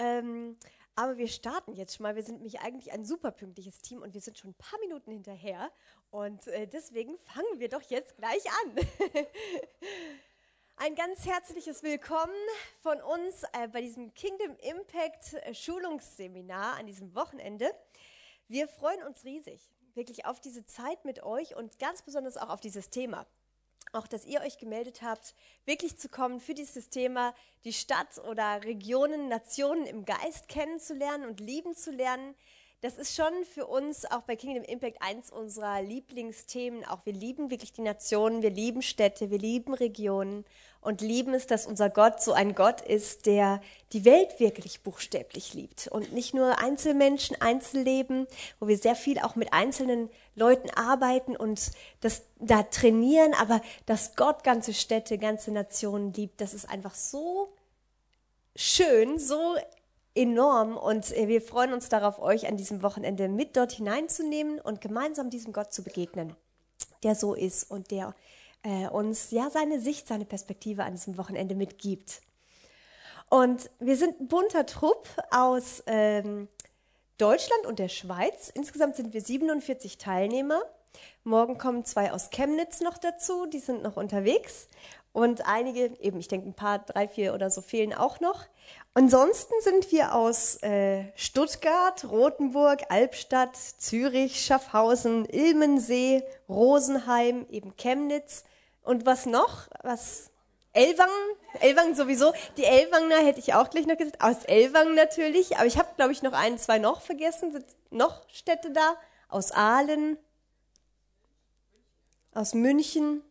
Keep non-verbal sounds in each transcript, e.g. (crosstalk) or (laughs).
Ähm, aber wir starten jetzt schon mal. Wir sind nämlich eigentlich ein super pünktliches Team und wir sind schon ein paar Minuten hinterher. Und äh, deswegen fangen wir doch jetzt gleich an. (laughs) ein ganz herzliches Willkommen von uns äh, bei diesem Kingdom Impact äh, Schulungsseminar an diesem Wochenende. Wir freuen uns riesig, wirklich auf diese Zeit mit euch und ganz besonders auch auf dieses Thema auch, dass ihr euch gemeldet habt, wirklich zu kommen für dieses Thema, die Stadt oder Regionen, Nationen im Geist kennenzulernen und lieben zu lernen. Das ist schon für uns auch bei Kingdom Impact eins unserer Lieblingsthemen. Auch wir lieben wirklich die Nationen, wir lieben Städte, wir lieben Regionen und lieben es, dass unser Gott so ein Gott ist, der die Welt wirklich buchstäblich liebt und nicht nur Einzelmenschen, Einzelleben, wo wir sehr viel auch mit einzelnen Leuten arbeiten und das da trainieren, aber dass Gott ganze Städte, ganze Nationen liebt, das ist einfach so schön, so enorm und äh, wir freuen uns darauf, euch an diesem Wochenende mit dort hineinzunehmen und gemeinsam diesem Gott zu begegnen, der so ist und der äh, uns ja seine Sicht, seine Perspektive an diesem Wochenende mitgibt. Und wir sind ein bunter Trupp aus ähm, Deutschland und der Schweiz. Insgesamt sind wir 47 Teilnehmer. Morgen kommen zwei aus Chemnitz noch dazu, die sind noch unterwegs. Und einige, eben ich denke ein paar, drei, vier oder so fehlen auch noch. Ansonsten sind wir aus äh, Stuttgart, Rothenburg, Albstadt, Zürich, Schaffhausen, Ilmensee, Rosenheim, eben Chemnitz. Und was noch? Was? Elwangen? Elwangen sowieso. Die Elwanger hätte ich auch gleich noch gesagt. Aus Elwangen natürlich. Aber ich habe, glaube ich, noch ein, zwei noch vergessen. Sind noch Städte da? Aus Aalen. Aus München.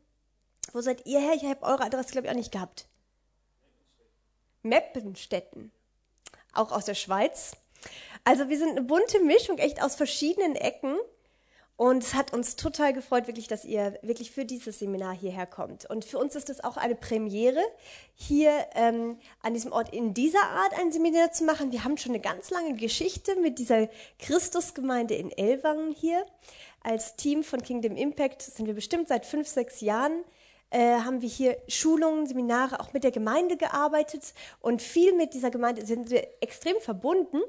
Wo seid ihr her? Ich habe eure Adresse, glaube ich, auch nicht gehabt. Meppenstetten. Auch aus der Schweiz. Also wir sind eine bunte Mischung, echt aus verschiedenen Ecken. Und es hat uns total gefreut, wirklich, dass ihr wirklich für dieses Seminar hierher kommt. Und für uns ist es auch eine Premiere, hier ähm, an diesem Ort in dieser Art ein Seminar zu machen. Wir haben schon eine ganz lange Geschichte mit dieser Christusgemeinde in Elwangen hier. Als Team von Kingdom Impact sind wir bestimmt seit fünf, sechs Jahren äh, haben wir hier Schulungen, Seminare auch mit der Gemeinde gearbeitet und viel mit dieser Gemeinde sind wir extrem verbunden.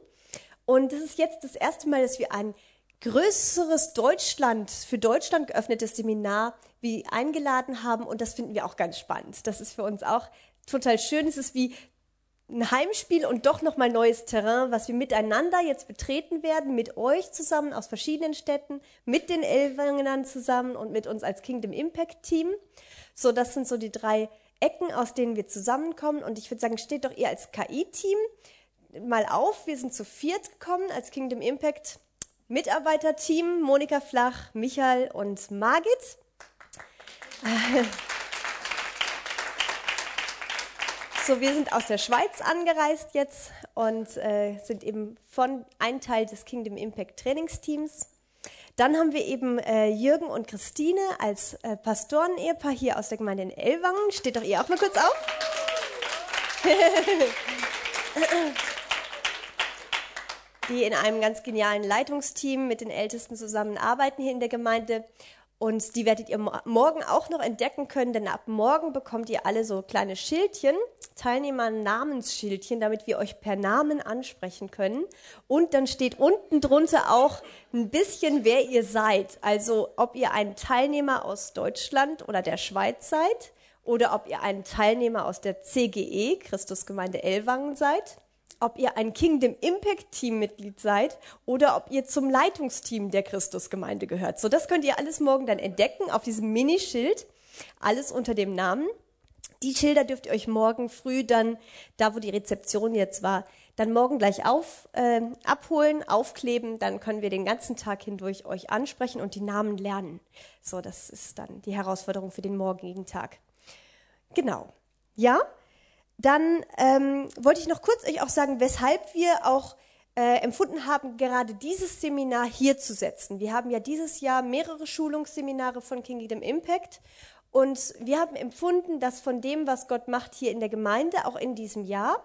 Und das ist jetzt das erste Mal, dass wir ein größeres Deutschland, für Deutschland geöffnetes Seminar wie eingeladen haben und das finden wir auch ganz spannend. Das ist für uns auch total schön. Es ist wie ein Heimspiel und doch nochmal neues Terrain, was wir miteinander jetzt betreten werden, mit euch zusammen aus verschiedenen Städten, mit den Elwangern zusammen und mit uns als Kingdom Impact Team. So, das sind so die drei Ecken, aus denen wir zusammenkommen. Und ich würde sagen, steht doch ihr als KI-Team mal auf. Wir sind zu viert gekommen als Kingdom Impact Mitarbeiterteam. Monika Flach, Michael und Margit. (laughs) So, wir sind aus der Schweiz angereist jetzt und äh, sind eben von ein Teil des Kingdom Impact Trainingsteams. Dann haben wir eben äh, Jürgen und Christine als äh, Pastoren-Ehepaar hier aus der Gemeinde in Ellwangen. Steht doch ihr auch mal kurz auf. (laughs) die in einem ganz genialen Leitungsteam mit den Ältesten zusammenarbeiten hier in der Gemeinde. Und die werdet ihr morgen auch noch entdecken können, denn ab morgen bekommt ihr alle so kleine Schildchen, Teilnehmer-Namensschildchen, damit wir euch per Namen ansprechen können. Und dann steht unten drunter auch ein bisschen, wer ihr seid. Also ob ihr ein Teilnehmer aus Deutschland oder der Schweiz seid oder ob ihr ein Teilnehmer aus der CGE, Christusgemeinde Ellwangen seid ob ihr ein Kingdom Impact Team Mitglied seid oder ob ihr zum Leitungsteam der Christusgemeinde gehört. So, das könnt ihr alles morgen dann entdecken auf diesem Minischild. Alles unter dem Namen. Die Schilder dürft ihr euch morgen früh dann, da wo die Rezeption jetzt war, dann morgen gleich auf, äh, abholen, aufkleben. Dann können wir den ganzen Tag hindurch euch ansprechen und die Namen lernen. So, das ist dann die Herausforderung für den morgigen Tag. Genau. Ja, dann ähm, wollte ich noch kurz euch auch sagen, weshalb wir auch äh, empfunden haben, gerade dieses Seminar hier zu setzen. Wir haben ja dieses Jahr mehrere Schulungsseminare von Kingdom Impact und wir haben empfunden, dass von dem, was Gott macht hier in der Gemeinde, auch in diesem Jahr,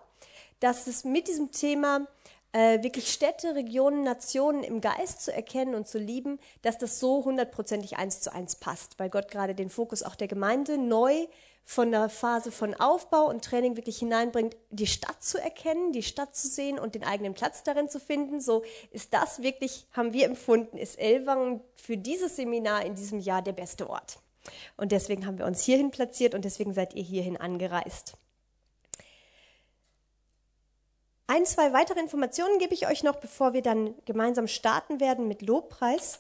dass es mit diesem Thema äh, wirklich Städte, Regionen, Nationen im Geist zu erkennen und zu lieben, dass das so hundertprozentig eins zu eins passt, weil Gott gerade den Fokus auch der Gemeinde neu von der Phase von Aufbau und Training wirklich hineinbringt, die Stadt zu erkennen, die Stadt zu sehen und den eigenen Platz darin zu finden. So ist das wirklich, haben wir empfunden, ist Elwangen für dieses Seminar in diesem Jahr der beste Ort. Und deswegen haben wir uns hierhin platziert und deswegen seid ihr hierhin angereist. Ein, zwei weitere Informationen gebe ich euch noch, bevor wir dann gemeinsam starten werden mit Lobpreis.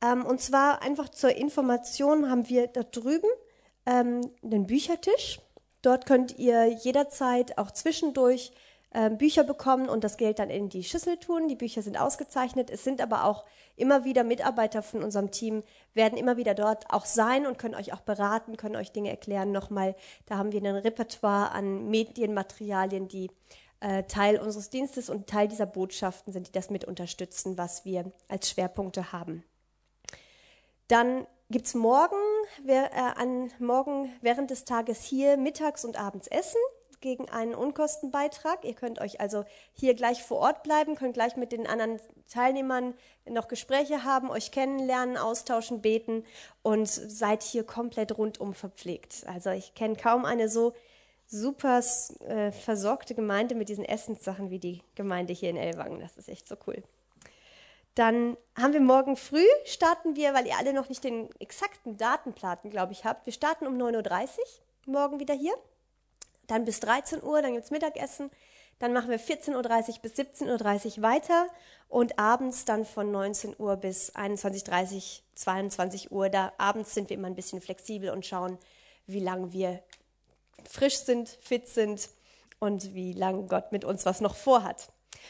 Ähm, und zwar einfach zur Information haben wir da drüben ähm, einen Büchertisch. Dort könnt ihr jederzeit auch zwischendurch äh, Bücher bekommen und das Geld dann in die Schüssel tun. Die Bücher sind ausgezeichnet. Es sind aber auch immer wieder Mitarbeiter von unserem Team, werden immer wieder dort auch sein und können euch auch beraten, können euch Dinge erklären. Nochmal, da haben wir ein Repertoire an Medienmaterialien, die äh, Teil unseres Dienstes und Teil dieser Botschaften sind, die das mit unterstützen, was wir als Schwerpunkte haben. Dann gibt es morgen, wer, äh, an, morgen während des Tages hier mittags und abends Essen gegen einen Unkostenbeitrag. Ihr könnt euch also hier gleich vor Ort bleiben, könnt gleich mit den anderen Teilnehmern noch Gespräche haben, euch kennenlernen, austauschen, beten und seid hier komplett rundum verpflegt. Also ich kenne kaum eine so super äh, versorgte Gemeinde mit diesen Essenssachen wie die Gemeinde hier in Elwangen. Das ist echt so cool. Dann haben wir morgen früh, starten wir, weil ihr alle noch nicht den exakten Datenplatten, glaube ich, habt. Wir starten um 9.30 Uhr morgen wieder hier. Dann bis 13 Uhr, dann gibt es Mittagessen. Dann machen wir 14.30 Uhr bis 17.30 Uhr weiter und abends dann von 19 Uhr bis 21.30 Uhr, 22 Uhr. Da abends sind wir immer ein bisschen flexibel und schauen, wie lange wir frisch sind, fit sind und wie lange Gott mit uns was noch vorhat.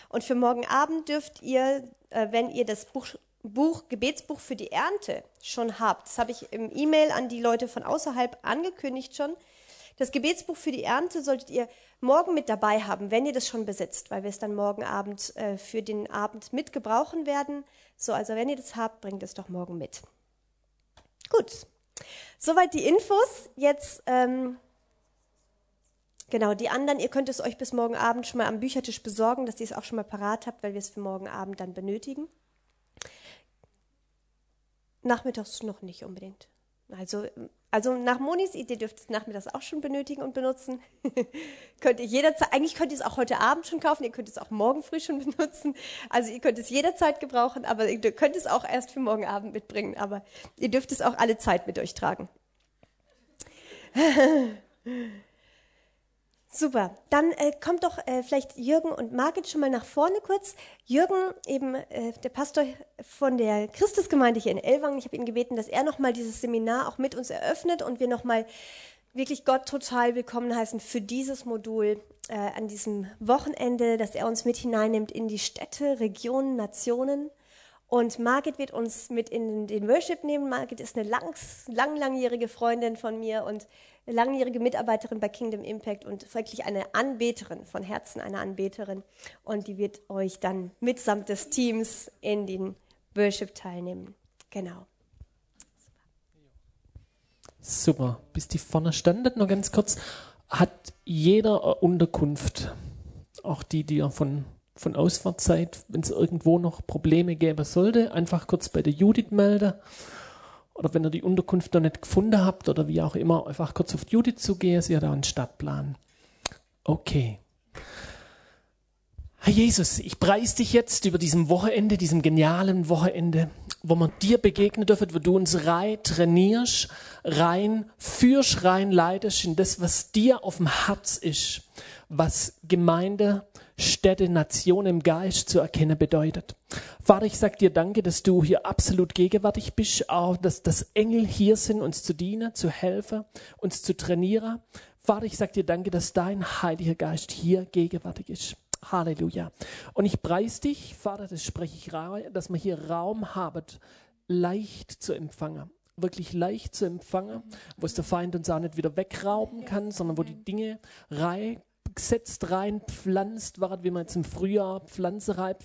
Und für morgen Abend dürft ihr, äh, wenn ihr das Buch, Buch, Gebetsbuch für die Ernte schon habt, das habe ich im E-Mail an die Leute von außerhalb angekündigt schon, das Gebetsbuch für die Ernte solltet ihr morgen mit dabei haben, wenn ihr das schon besitzt, weil wir es dann morgen Abend äh, für den Abend mit gebrauchen werden. So, also wenn ihr das habt, bringt es doch morgen mit. Gut, soweit die Infos. Jetzt ähm, Genau, die anderen, ihr könnt es euch bis morgen Abend schon mal am Büchertisch besorgen, dass ihr es auch schon mal parat habt, weil wir es für morgen Abend dann benötigen. Nachmittags noch nicht unbedingt. Also, also nach Monis Idee dürft ihr es nachmittags auch schon benötigen und benutzen. (laughs) könnt ihr jederzeit, eigentlich könnt ihr es auch heute Abend schon kaufen, ihr könnt es auch morgen früh schon (laughs) benutzen. Also ihr könnt es jederzeit gebrauchen, aber ihr könnt es auch erst für morgen Abend mitbringen. Aber ihr dürft es auch alle Zeit mit euch tragen. (laughs) Super, dann äh, kommt doch äh, vielleicht Jürgen und Margit schon mal nach vorne kurz. Jürgen, eben äh, der Pastor von der Christusgemeinde hier in Elwangen, ich habe ihn gebeten, dass er nochmal dieses Seminar auch mit uns eröffnet und wir nochmal wirklich Gott total willkommen heißen für dieses Modul äh, an diesem Wochenende, dass er uns mit hineinnimmt in die Städte, Regionen, Nationen. Und Margit wird uns mit in den Worship nehmen. Margit ist eine lang, lang, langjährige Freundin von mir und langjährige Mitarbeiterin bei Kingdom Impact und wirklich eine Anbeterin, von Herzen eine Anbeterin. Und die wird euch dann mitsamt des Teams in den Worship teilnehmen. Genau. Super. Bis die vorne standen, noch ganz kurz. Hat jeder Unterkunft, auch die, die ihr von, von Ausfahrt seid, wenn es irgendwo noch Probleme gäbe sollte, einfach kurz bei der Judith melden oder wenn ihr die Unterkunft noch nicht gefunden habt oder wie auch immer, einfach kurz auf Duty zu gehen, sie hat da einen Stadtplan. Okay. Herr Jesus, ich preise dich jetzt über diesem Wochenende, diesem genialen Wochenende, wo wir dir begegnen dürfen, wo du uns rein trainierst, rein führst, rein leitest in das, was dir auf dem Herz ist, was Gemeinde, Städte, Nation im Geist zu erkennen bedeutet. Vater, ich sag dir danke, dass du hier absolut gegenwärtig bist, auch dass, dass Engel hier sind, uns zu dienen, zu helfen, uns zu trainieren. Vater, ich sag dir danke, dass dein Heiliger Geist hier gegenwärtig ist. Halleluja. Und ich preise dich, Vater, das spreche ich raus, dass wir hier Raum haben, leicht zu empfangen wirklich leicht zu empfangen, wo es der Feind uns auch nicht wieder wegrauben kann, sondern wo die Dinge rein setzt rein, pflanzt wird, wie man jetzt im Frühjahr Pflanze reibt,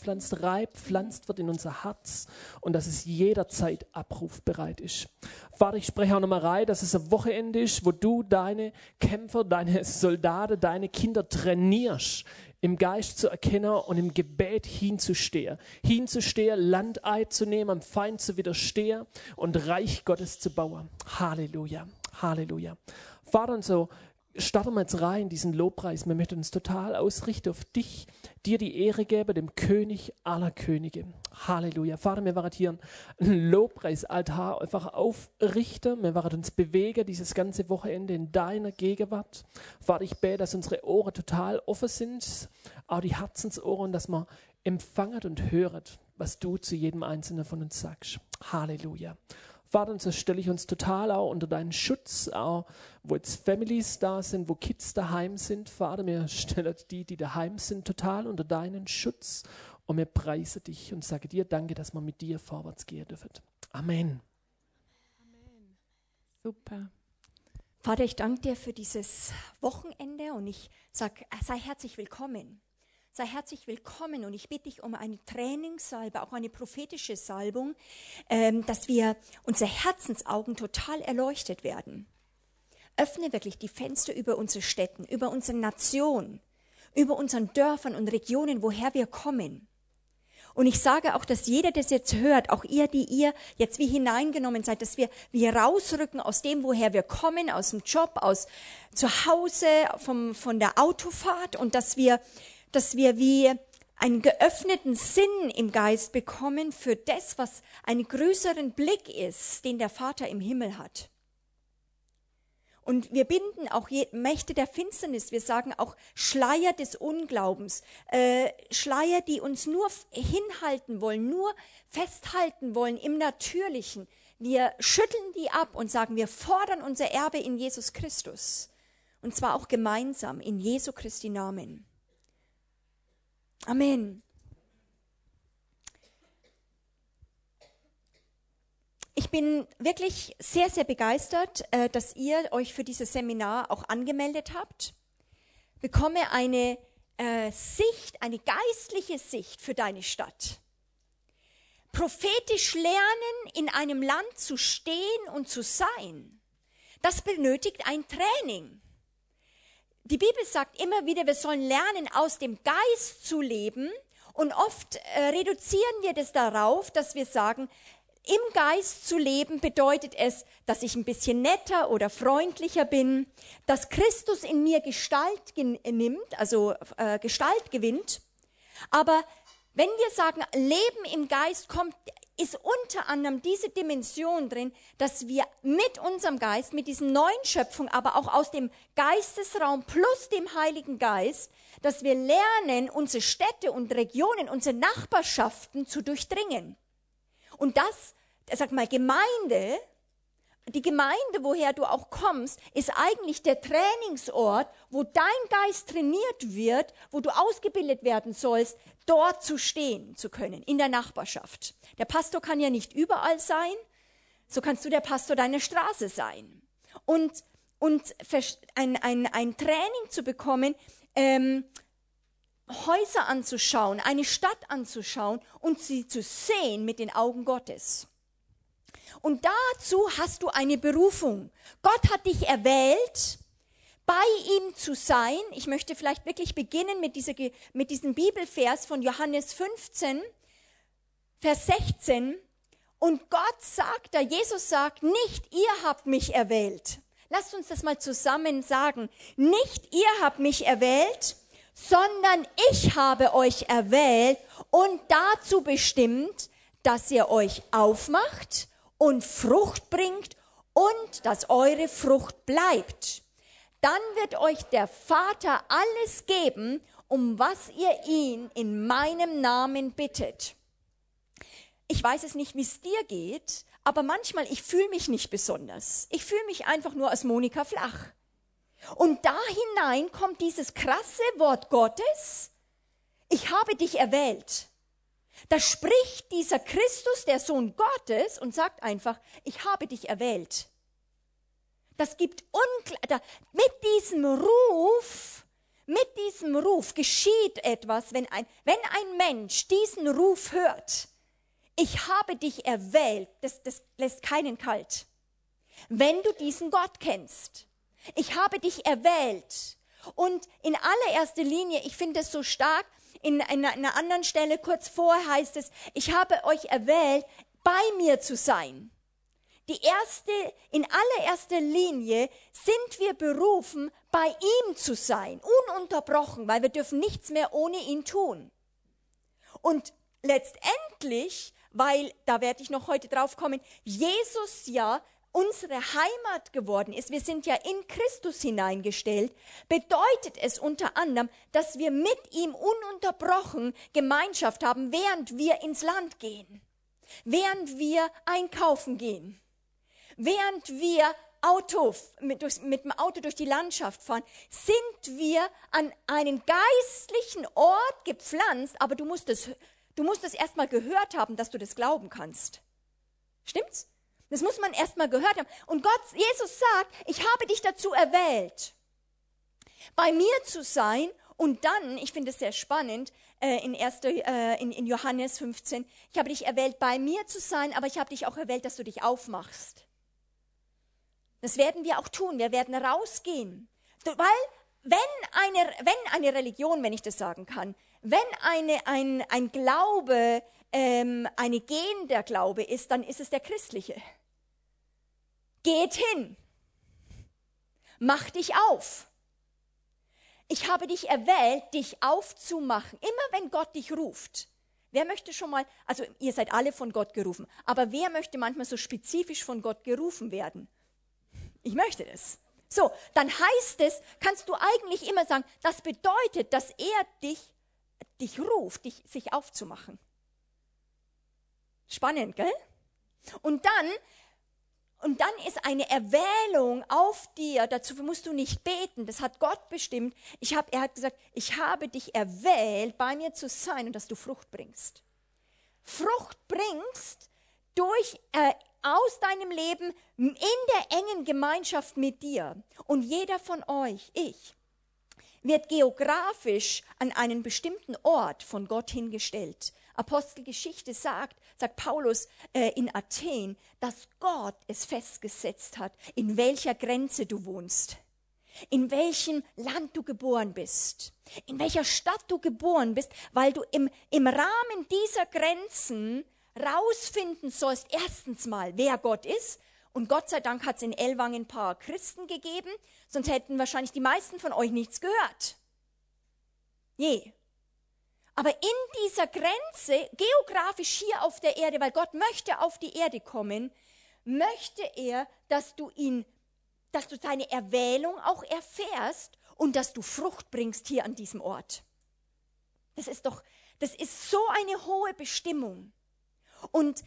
pflanzt wird in unser Herz und dass es jederzeit abrufbereit ist. Vater, ich spreche auch nochmal rein, dass es ein Wochenende ist, wo du deine Kämpfer, deine Soldaten, deine Kinder trainierst, im Geist zu erkennen und im Gebet hinzustehen. Hinzustehen, Land einzunehmen, am Feind zu widerstehen und Reich Gottes zu bauen. Halleluja. Halleluja. Vater, und so starten wir jetzt rein, diesen Lobpreis. Wir möchten uns total ausrichten auf dich, dir die Ehre geben, dem König aller Könige. Halleluja. Vater, wir werden hier einen Lobpreisaltar einfach aufrichten. Wir werden uns bewegen, dieses ganze Wochenende in deiner Gegenwart. Vater, ich bete, dass unsere Ohren total offen sind, auch die Herzensohren, dass man empfangen und höret, was du zu jedem Einzelnen von uns sagst. Halleluja. Vater, und so stelle ich uns total auch unter deinen Schutz, auch wo jetzt Families da sind, wo Kids daheim sind. Vater, mir stellen die, die daheim sind, total unter deinen Schutz. Und mir preise dich und sage dir Danke, dass wir mit dir vorwärts gehen dürfen. Amen. Amen. Super. Vater, ich danke dir für dieses Wochenende und ich sage, sei herzlich willkommen sei herzlich willkommen und ich bitte dich um eine Trainingssalbe, auch eine prophetische Salbung, ähm, dass wir unsere Herzensaugen total erleuchtet werden. Öffne wirklich die Fenster über unsere Städten, über unsere Nation, über unseren Dörfern und Regionen, woher wir kommen. Und ich sage auch, dass jeder das jetzt hört, auch ihr, die ihr jetzt wie hineingenommen seid, dass wir, wir rausrücken aus dem, woher wir kommen, aus dem Job, aus zu Hause, vom, von der Autofahrt und dass wir dass wir wie einen geöffneten Sinn im Geist bekommen für das, was einen größeren Blick ist, den der Vater im Himmel hat. Und wir binden auch Mächte der Finsternis, wir sagen auch Schleier des Unglaubens, äh, Schleier, die uns nur hinhalten wollen, nur festhalten wollen im Natürlichen. Wir schütteln die ab und sagen, wir fordern unser Erbe in Jesus Christus. Und zwar auch gemeinsam in Jesu Christi Namen. Amen. Ich bin wirklich sehr, sehr begeistert, äh, dass ihr euch für dieses Seminar auch angemeldet habt. Bekomme eine äh, Sicht, eine geistliche Sicht für deine Stadt. Prophetisch lernen, in einem Land zu stehen und zu sein, das benötigt ein Training die Bibel sagt immer wieder, wir sollen lernen, aus dem Geist zu leben. Und oft äh, reduzieren wir das darauf, dass wir sagen, im Geist zu leben bedeutet es, dass ich ein bisschen netter oder freundlicher bin, dass Christus in mir Gestalt nimmt, also äh, Gestalt gewinnt. Aber wenn wir sagen, Leben im Geist kommt ist unter anderem diese Dimension drin, dass wir mit unserem Geist, mit diesem neuen Schöpfung, aber auch aus dem Geistesraum plus dem Heiligen Geist, dass wir lernen, unsere Städte und Regionen, unsere Nachbarschaften zu durchdringen. Und das, sag mal, Gemeinde die Gemeinde, woher du auch kommst, ist eigentlich der Trainingsort, wo dein Geist trainiert wird, wo du ausgebildet werden sollst, dort zu stehen zu können, in der Nachbarschaft. Der Pastor kann ja nicht überall sein, so kannst du der Pastor deiner Straße sein. Und, und ein, ein, ein Training zu bekommen, ähm, Häuser anzuschauen, eine Stadt anzuschauen und sie zu sehen mit den Augen Gottes. Und dazu hast du eine Berufung. Gott hat dich erwählt, bei ihm zu sein. Ich möchte vielleicht wirklich beginnen mit, dieser, mit diesem Bibelvers von Johannes 15, Vers 16. Und Gott sagt da, Jesus sagt, nicht ihr habt mich erwählt. Lasst uns das mal zusammen sagen. Nicht ihr habt mich erwählt, sondern ich habe euch erwählt und dazu bestimmt, dass ihr euch aufmacht und Frucht bringt und dass eure Frucht bleibt. Dann wird euch der Vater alles geben, um was ihr ihn in meinem Namen bittet. Ich weiß es nicht, wie es dir geht, aber manchmal, ich fühle mich nicht besonders. Ich fühle mich einfach nur als Monika flach. Und da hinein kommt dieses krasse Wort Gottes. Ich habe dich erwählt. Da spricht dieser Christus, der Sohn Gottes, und sagt einfach, ich habe dich erwählt. Das gibt unklar, mit diesem Ruf, mit diesem Ruf geschieht etwas, wenn ein, wenn ein Mensch diesen Ruf hört. Ich habe dich erwählt, das, das lässt keinen kalt. Wenn du diesen Gott kennst. Ich habe dich erwählt. Und in allererster Linie, ich finde es so stark, in einer anderen Stelle kurz vor heißt es, ich habe euch erwählt, bei mir zu sein. Die erste, in allererster Linie sind wir berufen, bei ihm zu sein, ununterbrochen, weil wir dürfen nichts mehr ohne ihn tun. Und letztendlich, weil, da werde ich noch heute drauf kommen, Jesus ja unsere Heimat geworden ist, wir sind ja in Christus hineingestellt, bedeutet es unter anderem, dass wir mit ihm ununterbrochen Gemeinschaft haben, während wir ins Land gehen, während wir einkaufen gehen, während wir Auto, mit, durch, mit dem Auto durch die Landschaft fahren, sind wir an einen geistlichen Ort gepflanzt, aber du musst es, du musst es erstmal gehört haben, dass du das glauben kannst. Stimmt's? Das muss man erstmal gehört haben. Und Gott, Jesus sagt, ich habe dich dazu erwählt, bei mir zu sein. Und dann, ich finde es sehr spannend, äh, in, 1., äh, in, in Johannes 15, ich habe dich erwählt, bei mir zu sein, aber ich habe dich auch erwählt, dass du dich aufmachst. Das werden wir auch tun. Wir werden rausgehen. Weil wenn eine, wenn eine Religion, wenn ich das sagen kann, wenn eine, ein, ein Glaube ähm, eine Gen der Glaube ist, dann ist es der christliche. Geht hin. Mach dich auf. Ich habe dich erwählt, dich aufzumachen. Immer wenn Gott dich ruft. Wer möchte schon mal, also ihr seid alle von Gott gerufen, aber wer möchte manchmal so spezifisch von Gott gerufen werden? Ich möchte das. So, dann heißt es, kannst du eigentlich immer sagen, das bedeutet, dass er dich, dich ruft, dich, sich aufzumachen. Spannend, gell? Und dann und dann ist eine Erwählung auf dir, dazu musst du nicht beten, das hat Gott bestimmt. Ich hab, er hat gesagt, ich habe dich erwählt, bei mir zu sein und dass du Frucht bringst. Frucht bringst durch, äh, aus deinem Leben in der engen Gemeinschaft mit dir. Und jeder von euch, ich, wird geografisch an einen bestimmten Ort von Gott hingestellt. Apostelgeschichte sagt, sagt Paulus äh, in Athen, dass Gott es festgesetzt hat, in welcher Grenze du wohnst, in welchem Land du geboren bist, in welcher Stadt du geboren bist, weil du im, im Rahmen dieser Grenzen rausfinden sollst, erstens mal, wer Gott ist. Und Gott sei Dank hat es in Ellwangen ein paar Christen gegeben, sonst hätten wahrscheinlich die meisten von euch nichts gehört. Je. Aber in dieser Grenze, geografisch hier auf der Erde, weil Gott möchte auf die Erde kommen, möchte er, dass du ihn, dass du seine Erwählung auch erfährst und dass du Frucht bringst hier an diesem Ort. Das ist doch, das ist so eine hohe Bestimmung. Und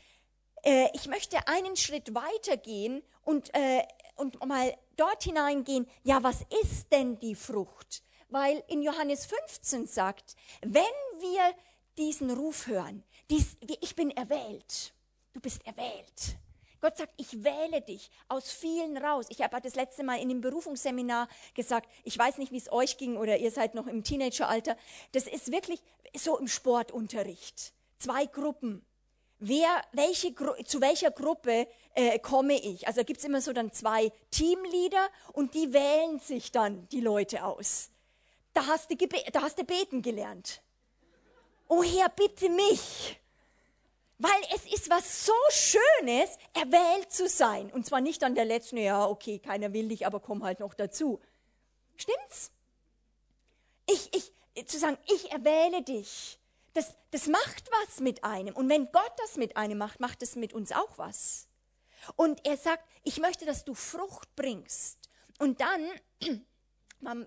äh, ich möchte einen Schritt weitergehen und, äh, und mal dort hineingehen, ja, was ist denn die Frucht? Weil in Johannes 15 sagt, wenn wir diesen Ruf hören, dies, ich bin erwählt, du bist erwählt. Gott sagt, ich wähle dich aus vielen raus. Ich habe das letzte Mal in dem Berufungsseminar gesagt, ich weiß nicht, wie es euch ging oder ihr seid noch im Teenageralter. Das ist wirklich so im Sportunterricht. Zwei Gruppen. Wer, welche, zu welcher Gruppe äh, komme ich? Also gibt es immer so dann zwei Teamleader und die wählen sich dann die Leute aus da hast du, da hast du beten gelernt. Oh Herr, bitte mich. Weil es ist was so Schönes, erwählt zu sein. Und zwar nicht an der letzten, ja, okay, keiner will dich, aber komm halt noch dazu. Stimmt's? Ich, ich, zu sagen, ich erwähle dich. Das, das macht was mit einem. Und wenn Gott das mit einem macht, macht es mit uns auch was. Und er sagt, ich möchte, dass du Frucht bringst. Und dann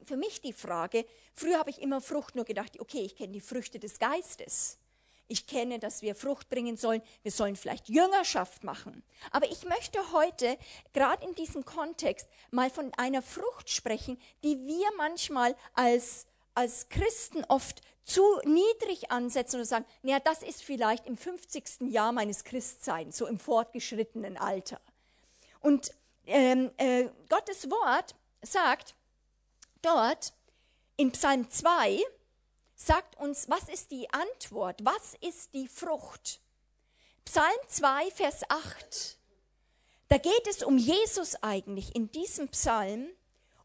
für mich die Frage, früher habe ich immer Frucht nur gedacht, okay, ich kenne die Früchte des Geistes. Ich kenne, dass wir Frucht bringen sollen. Wir sollen vielleicht Jüngerschaft machen. Aber ich möchte heute, gerade in diesem Kontext, mal von einer Frucht sprechen, die wir manchmal als, als Christen oft zu niedrig ansetzen und sagen, naja, das ist vielleicht im 50. Jahr meines Christseins, so im fortgeschrittenen Alter. Und ähm, äh, Gottes Wort sagt, Dort in Psalm 2 sagt uns, was ist die Antwort, was ist die Frucht. Psalm 2, Vers 8. Da geht es um Jesus eigentlich in diesem Psalm.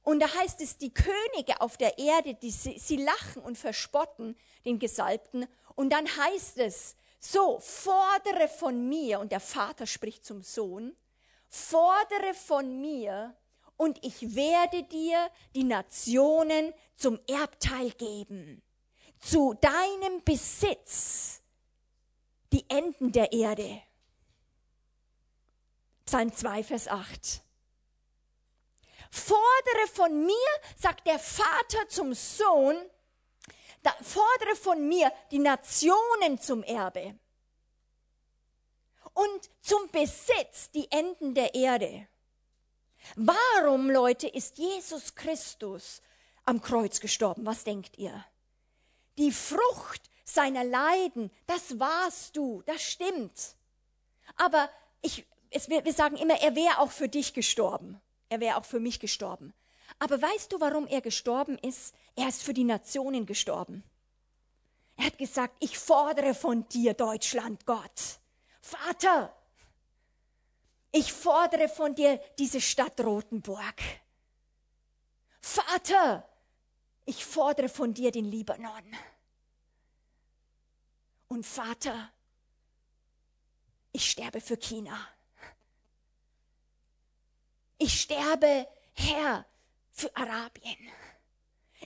Und da heißt es, die Könige auf der Erde, die, sie, sie lachen und verspotten den Gesalbten. Und dann heißt es, so, fordere von mir, und der Vater spricht zum Sohn, fordere von mir und ich werde dir die Nationen zum Erbteil geben, zu deinem Besitz, die Enden der Erde. Psalm 2, Vers 8. Fordere von mir, sagt der Vater zum Sohn, da, fordere von mir die Nationen zum Erbe und zum Besitz die Enden der Erde. Warum, Leute, ist Jesus Christus am Kreuz gestorben? Was denkt ihr? Die Frucht seiner Leiden, das warst du, das stimmt. Aber ich, es, wir, sagen immer, er wäre auch für dich gestorben. Er wäre auch für mich gestorben. Aber weißt du, warum er gestorben ist? Er ist für die Nationen gestorben. Er hat gesagt, ich fordere von dir, Deutschland, Gott. Vater, ich fordere von dir diese Stadt Rotenburg. Vater, ich fordere von dir den Libanon. Und Vater, ich sterbe für China. Ich sterbe, Herr, für Arabien.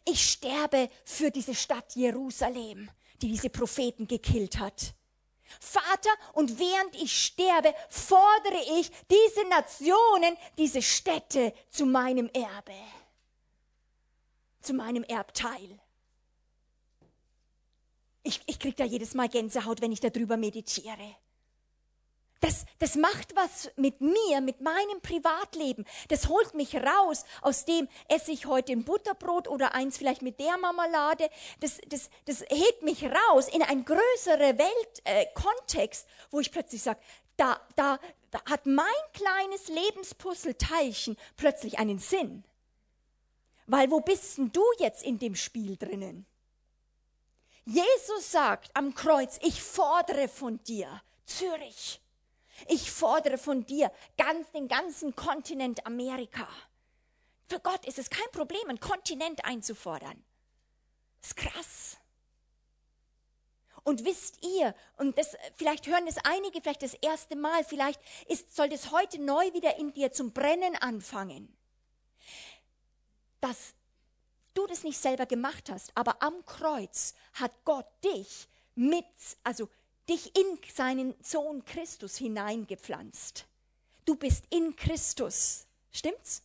Ich sterbe für diese Stadt Jerusalem, die diese Propheten gekillt hat. Vater, und während ich sterbe, fordere ich diese Nationen, diese Städte zu meinem Erbe, zu meinem Erbteil. Ich, ich kriege da jedes Mal Gänsehaut, wenn ich darüber meditiere. Das, das macht was mit mir, mit meinem Privatleben. Das holt mich raus aus dem, esse ich heute ein Butterbrot oder eins vielleicht mit der Marmelade. Das, das, das hebt mich raus in ein größerer Weltkontext, äh, wo ich plötzlich sage, da, da, da hat mein kleines Lebenspuzzleteilchen plötzlich einen Sinn. Weil wo bist denn du jetzt in dem Spiel drinnen? Jesus sagt am Kreuz, ich fordere von dir, Zürich, ich fordere von dir ganz den ganzen Kontinent Amerika. Für Gott ist es kein Problem, einen Kontinent einzufordern. Das ist krass. Und wisst ihr, und das, vielleicht hören es einige, vielleicht das erste Mal, vielleicht ist, soll das heute neu wieder in dir zum Brennen anfangen, dass du das nicht selber gemacht hast, aber am Kreuz hat Gott dich mit, also dich in seinen Sohn Christus hineingepflanzt. Du bist in Christus. Stimmt's?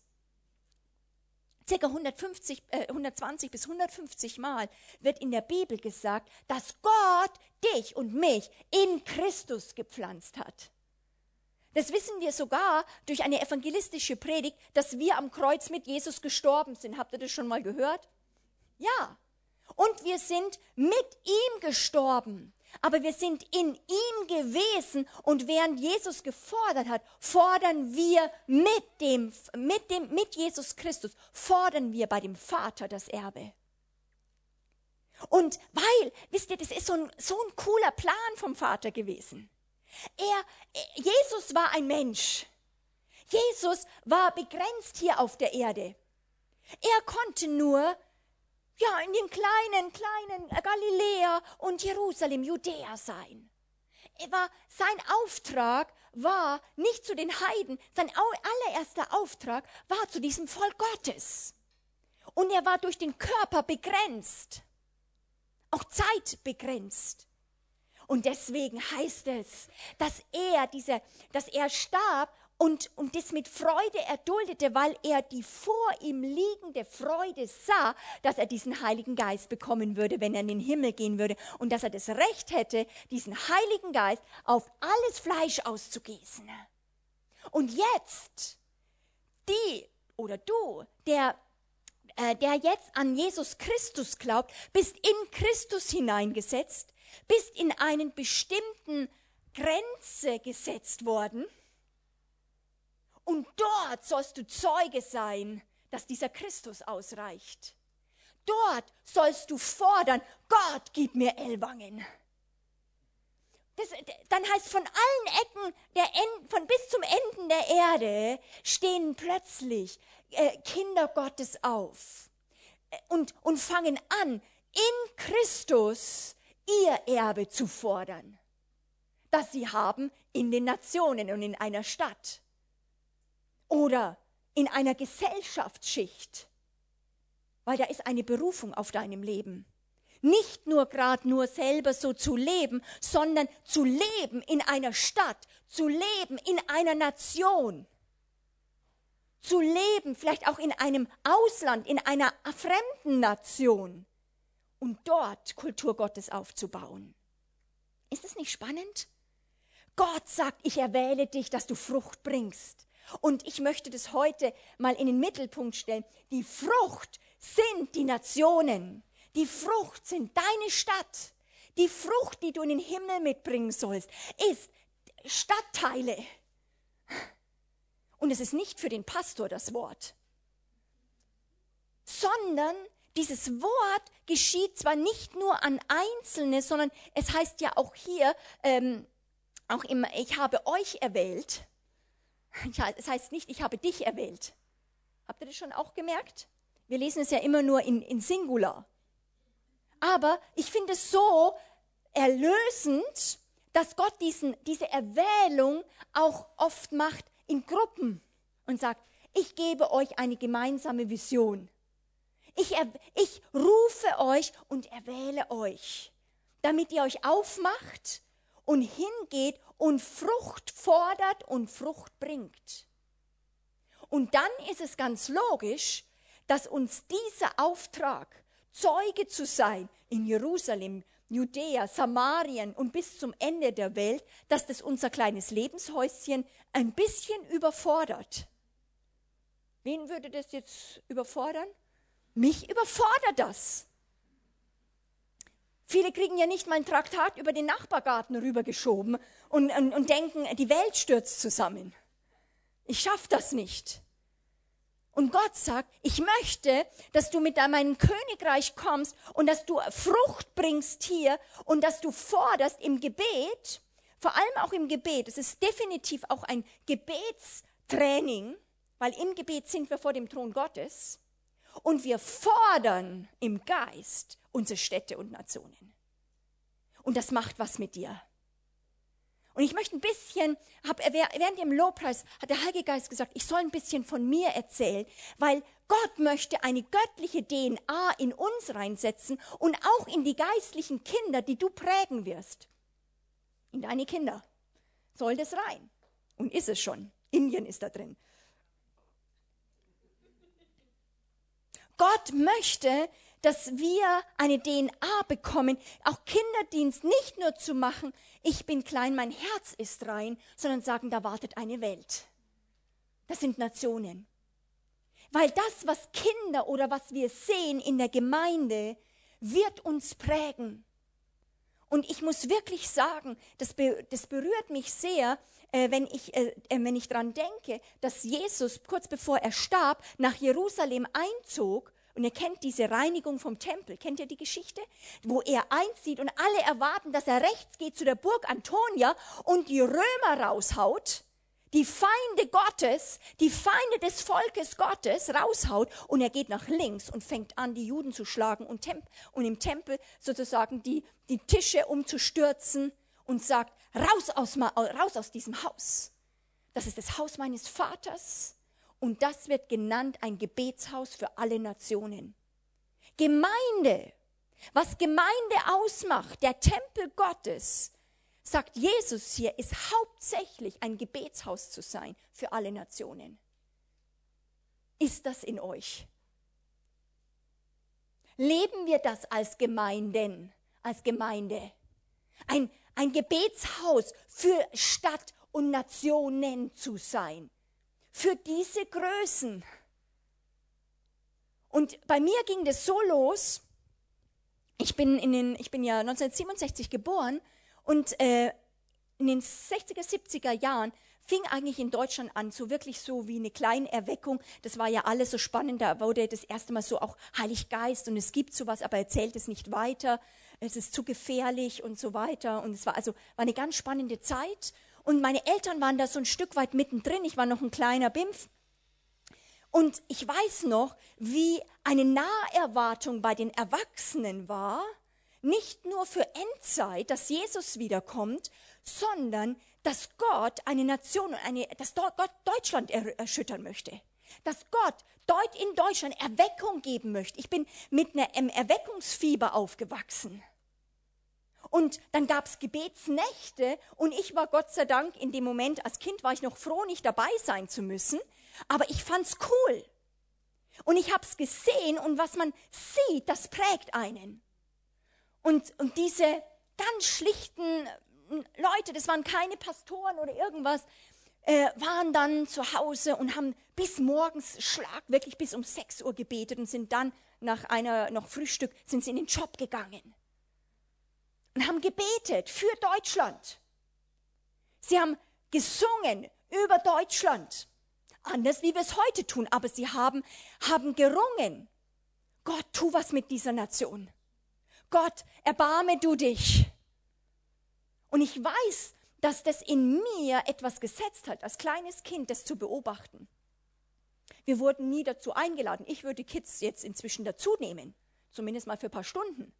Circa 150, äh, 120 bis 150 Mal wird in der Bibel gesagt, dass Gott dich und mich in Christus gepflanzt hat. Das wissen wir sogar durch eine evangelistische Predigt, dass wir am Kreuz mit Jesus gestorben sind. Habt ihr das schon mal gehört? Ja. Und wir sind mit ihm gestorben aber wir sind in ihm gewesen und während Jesus gefordert hat, fordern wir mit dem, mit dem, mit Jesus Christus, fordern wir bei dem Vater das Erbe. Und weil, wisst ihr, das ist so ein, so ein cooler Plan vom Vater gewesen. Er, Jesus war ein Mensch. Jesus war begrenzt hier auf der Erde. Er konnte nur ja, in dem kleinen, kleinen Galiläa und Jerusalem, Judäa sein. Er war, sein Auftrag war nicht zu den Heiden, sein allererster Auftrag war zu diesem Volk Gottes. Und er war durch den Körper begrenzt, auch Zeit begrenzt. Und deswegen heißt es, dass er diese, dass er starb und, und das mit Freude erduldete, weil er die vor ihm liegende Freude sah, dass er diesen Heiligen Geist bekommen würde, wenn er in den Himmel gehen würde und dass er das Recht hätte, diesen Heiligen Geist auf alles Fleisch auszugießen. Und jetzt, die oder du, der äh, der jetzt an Jesus Christus glaubt, bist in Christus hineingesetzt, bist in einen bestimmten Grenze gesetzt worden und dort sollst du Zeuge sein, dass dieser Christus ausreicht. Dort sollst du fordern, Gott, gib mir Ellwangen. Das, dann heißt von allen Ecken, der End, von bis zum Enden der Erde, stehen plötzlich äh, Kinder Gottes auf und, und fangen an, in Christus ihr Erbe zu fordern, das sie haben in den Nationen und in einer Stadt. Oder in einer Gesellschaftsschicht, weil da ist eine Berufung auf deinem Leben. Nicht nur gerade nur selber so zu leben, sondern zu leben in einer Stadt, zu leben in einer Nation, zu leben vielleicht auch in einem Ausland, in einer fremden Nation und dort Kultur Gottes aufzubauen. Ist es nicht spannend? Gott sagt, ich erwähle dich, dass du Frucht bringst. Und ich möchte das heute mal in den Mittelpunkt stellen. Die Frucht sind die Nationen. Die Frucht sind deine Stadt. Die Frucht, die du in den Himmel mitbringen sollst, ist Stadtteile. Und es ist nicht für den Pastor das Wort, sondern dieses Wort geschieht zwar nicht nur an Einzelne, sondern es heißt ja auch hier, ähm, auch immer, ich habe euch erwählt. Ja, es heißt nicht, ich habe dich erwählt. Habt ihr das schon auch gemerkt? Wir lesen es ja immer nur in, in Singular. Aber ich finde es so erlösend, dass Gott diesen, diese Erwählung auch oft macht in Gruppen und sagt, ich gebe euch eine gemeinsame Vision. Ich, ich rufe euch und erwähle euch, damit ihr euch aufmacht und hingeht und Frucht fordert und Frucht bringt. Und dann ist es ganz logisch, dass uns dieser Auftrag, Zeuge zu sein in Jerusalem, Judäa, Samarien und bis zum Ende der Welt, dass das unser kleines Lebenshäuschen ein bisschen überfordert. Wen würde das jetzt überfordern? Mich überfordert das. Viele kriegen ja nicht mal ein Traktat über den Nachbargarten rübergeschoben und, und, und denken, die Welt stürzt zusammen. Ich schaffe das nicht. Und Gott sagt, ich möchte, dass du mit meinem Königreich kommst und dass du Frucht bringst hier und dass du forderst im Gebet, vor allem auch im Gebet, es ist definitiv auch ein Gebetstraining, weil im Gebet sind wir vor dem Thron Gottes und wir fordern im Geist unsere Städte und Nationen. Und das macht was mit dir. Und ich möchte ein bisschen, hab, während dem Lobpreis hat der Heilige Geist gesagt, ich soll ein bisschen von mir erzählen, weil Gott möchte eine göttliche DNA in uns reinsetzen und auch in die geistlichen Kinder, die du prägen wirst. In deine Kinder soll das rein. Und ist es schon. Indien ist da drin. Gott möchte, dass wir eine DNA bekommen, auch Kinderdienst nicht nur zu machen, ich bin klein, mein Herz ist rein, sondern sagen, da wartet eine Welt. Das sind Nationen. Weil das, was Kinder oder was wir sehen in der Gemeinde, wird uns prägen. Und ich muss wirklich sagen, das, be das berührt mich sehr, äh, wenn ich, äh, äh wenn ich dran denke, dass Jesus kurz bevor er starb nach Jerusalem einzog und ihr kennt diese Reinigung vom Tempel, kennt ihr die Geschichte? Wo er einzieht und alle erwarten, dass er rechts geht zu der Burg Antonia und die Römer raushaut, die Feinde Gottes, die Feinde des Volkes Gottes raushaut und er geht nach links und fängt an, die Juden zu schlagen und, Temp und im Tempel sozusagen die, die Tische umzustürzen und sagt, raus aus, raus aus diesem Haus. Das ist das Haus meines Vaters und das wird genannt ein Gebetshaus für alle Nationen. Gemeinde, was Gemeinde ausmacht, der Tempel Gottes, sagt Jesus hier, ist hauptsächlich ein Gebetshaus zu sein für alle Nationen. Ist das in euch? Leben wir das als Gemeinden, als Gemeinde? Ein, ein Gebetshaus für Stadt und Nationen zu sein für diese Größen. Und bei mir ging das so los. Ich bin, in den, ich bin ja 1967 geboren und äh, in den 60er, 70er Jahren fing eigentlich in Deutschland an, so wirklich so wie eine kleine Erweckung. Das war ja alles so spannend. Da wurde das erste Mal so auch Heilig Geist und es gibt sowas, aber erzählt es nicht weiter. Es ist zu gefährlich und so weiter. Und es war also war eine ganz spannende Zeit. Und meine Eltern waren da so ein Stück weit mittendrin. Ich war noch ein kleiner Bimpf. Und ich weiß noch, wie eine Naherwartung bei den Erwachsenen war, nicht nur für Endzeit, dass Jesus wiederkommt, sondern dass Gott eine Nation, eine, dass Gott Deutschland erschüttern möchte. Dass Gott Deut in Deutschland Erweckung geben möchte. Ich bin mit einem Erweckungsfieber aufgewachsen. Und dann gab es Gebetsnächte und ich war Gott sei Dank in dem Moment, als Kind war ich noch froh, nicht dabei sein zu müssen, aber ich fand's cool. Und ich habe es gesehen und was man sieht, das prägt einen. Und, und diese ganz schlichten Leute, das waren keine Pastoren oder irgendwas, äh, waren dann zu Hause und haben bis morgens Schlag, wirklich bis um 6 Uhr gebetet und sind dann nach einer noch Frühstück, sind sie in den Job gegangen und haben gebetet für Deutschland. Sie haben gesungen über Deutschland. Anders wie wir es heute tun, aber sie haben, haben gerungen. Gott, tu was mit dieser Nation. Gott, erbarme du dich. Und ich weiß, dass das in mir etwas gesetzt hat, als kleines Kind das zu beobachten. Wir wurden nie dazu eingeladen. Ich würde Kids jetzt inzwischen dazu nehmen, zumindest mal für ein paar Stunden.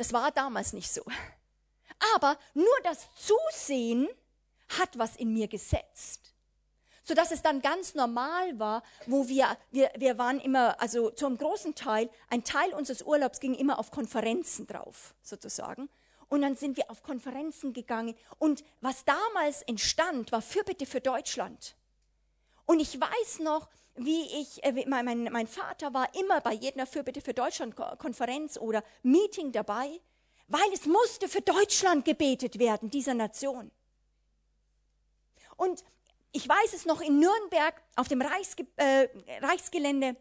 Das war damals nicht so. Aber nur das Zusehen hat was in mir gesetzt. Sodass es dann ganz normal war, wo wir, wir, wir waren immer, also zum großen Teil, ein Teil unseres Urlaubs ging immer auf Konferenzen drauf, sozusagen. Und dann sind wir auf Konferenzen gegangen. Und was damals entstand, war Fürbitte für Deutschland. Und ich weiß noch, wie ich, äh, mein, mein, mein Vater war immer bei jeder Fürbitte für Deutschland Konferenz oder Meeting dabei, weil es musste für Deutschland gebetet werden, dieser Nation. Und ich weiß es noch in Nürnberg auf dem Reichsge äh, Reichsgelände,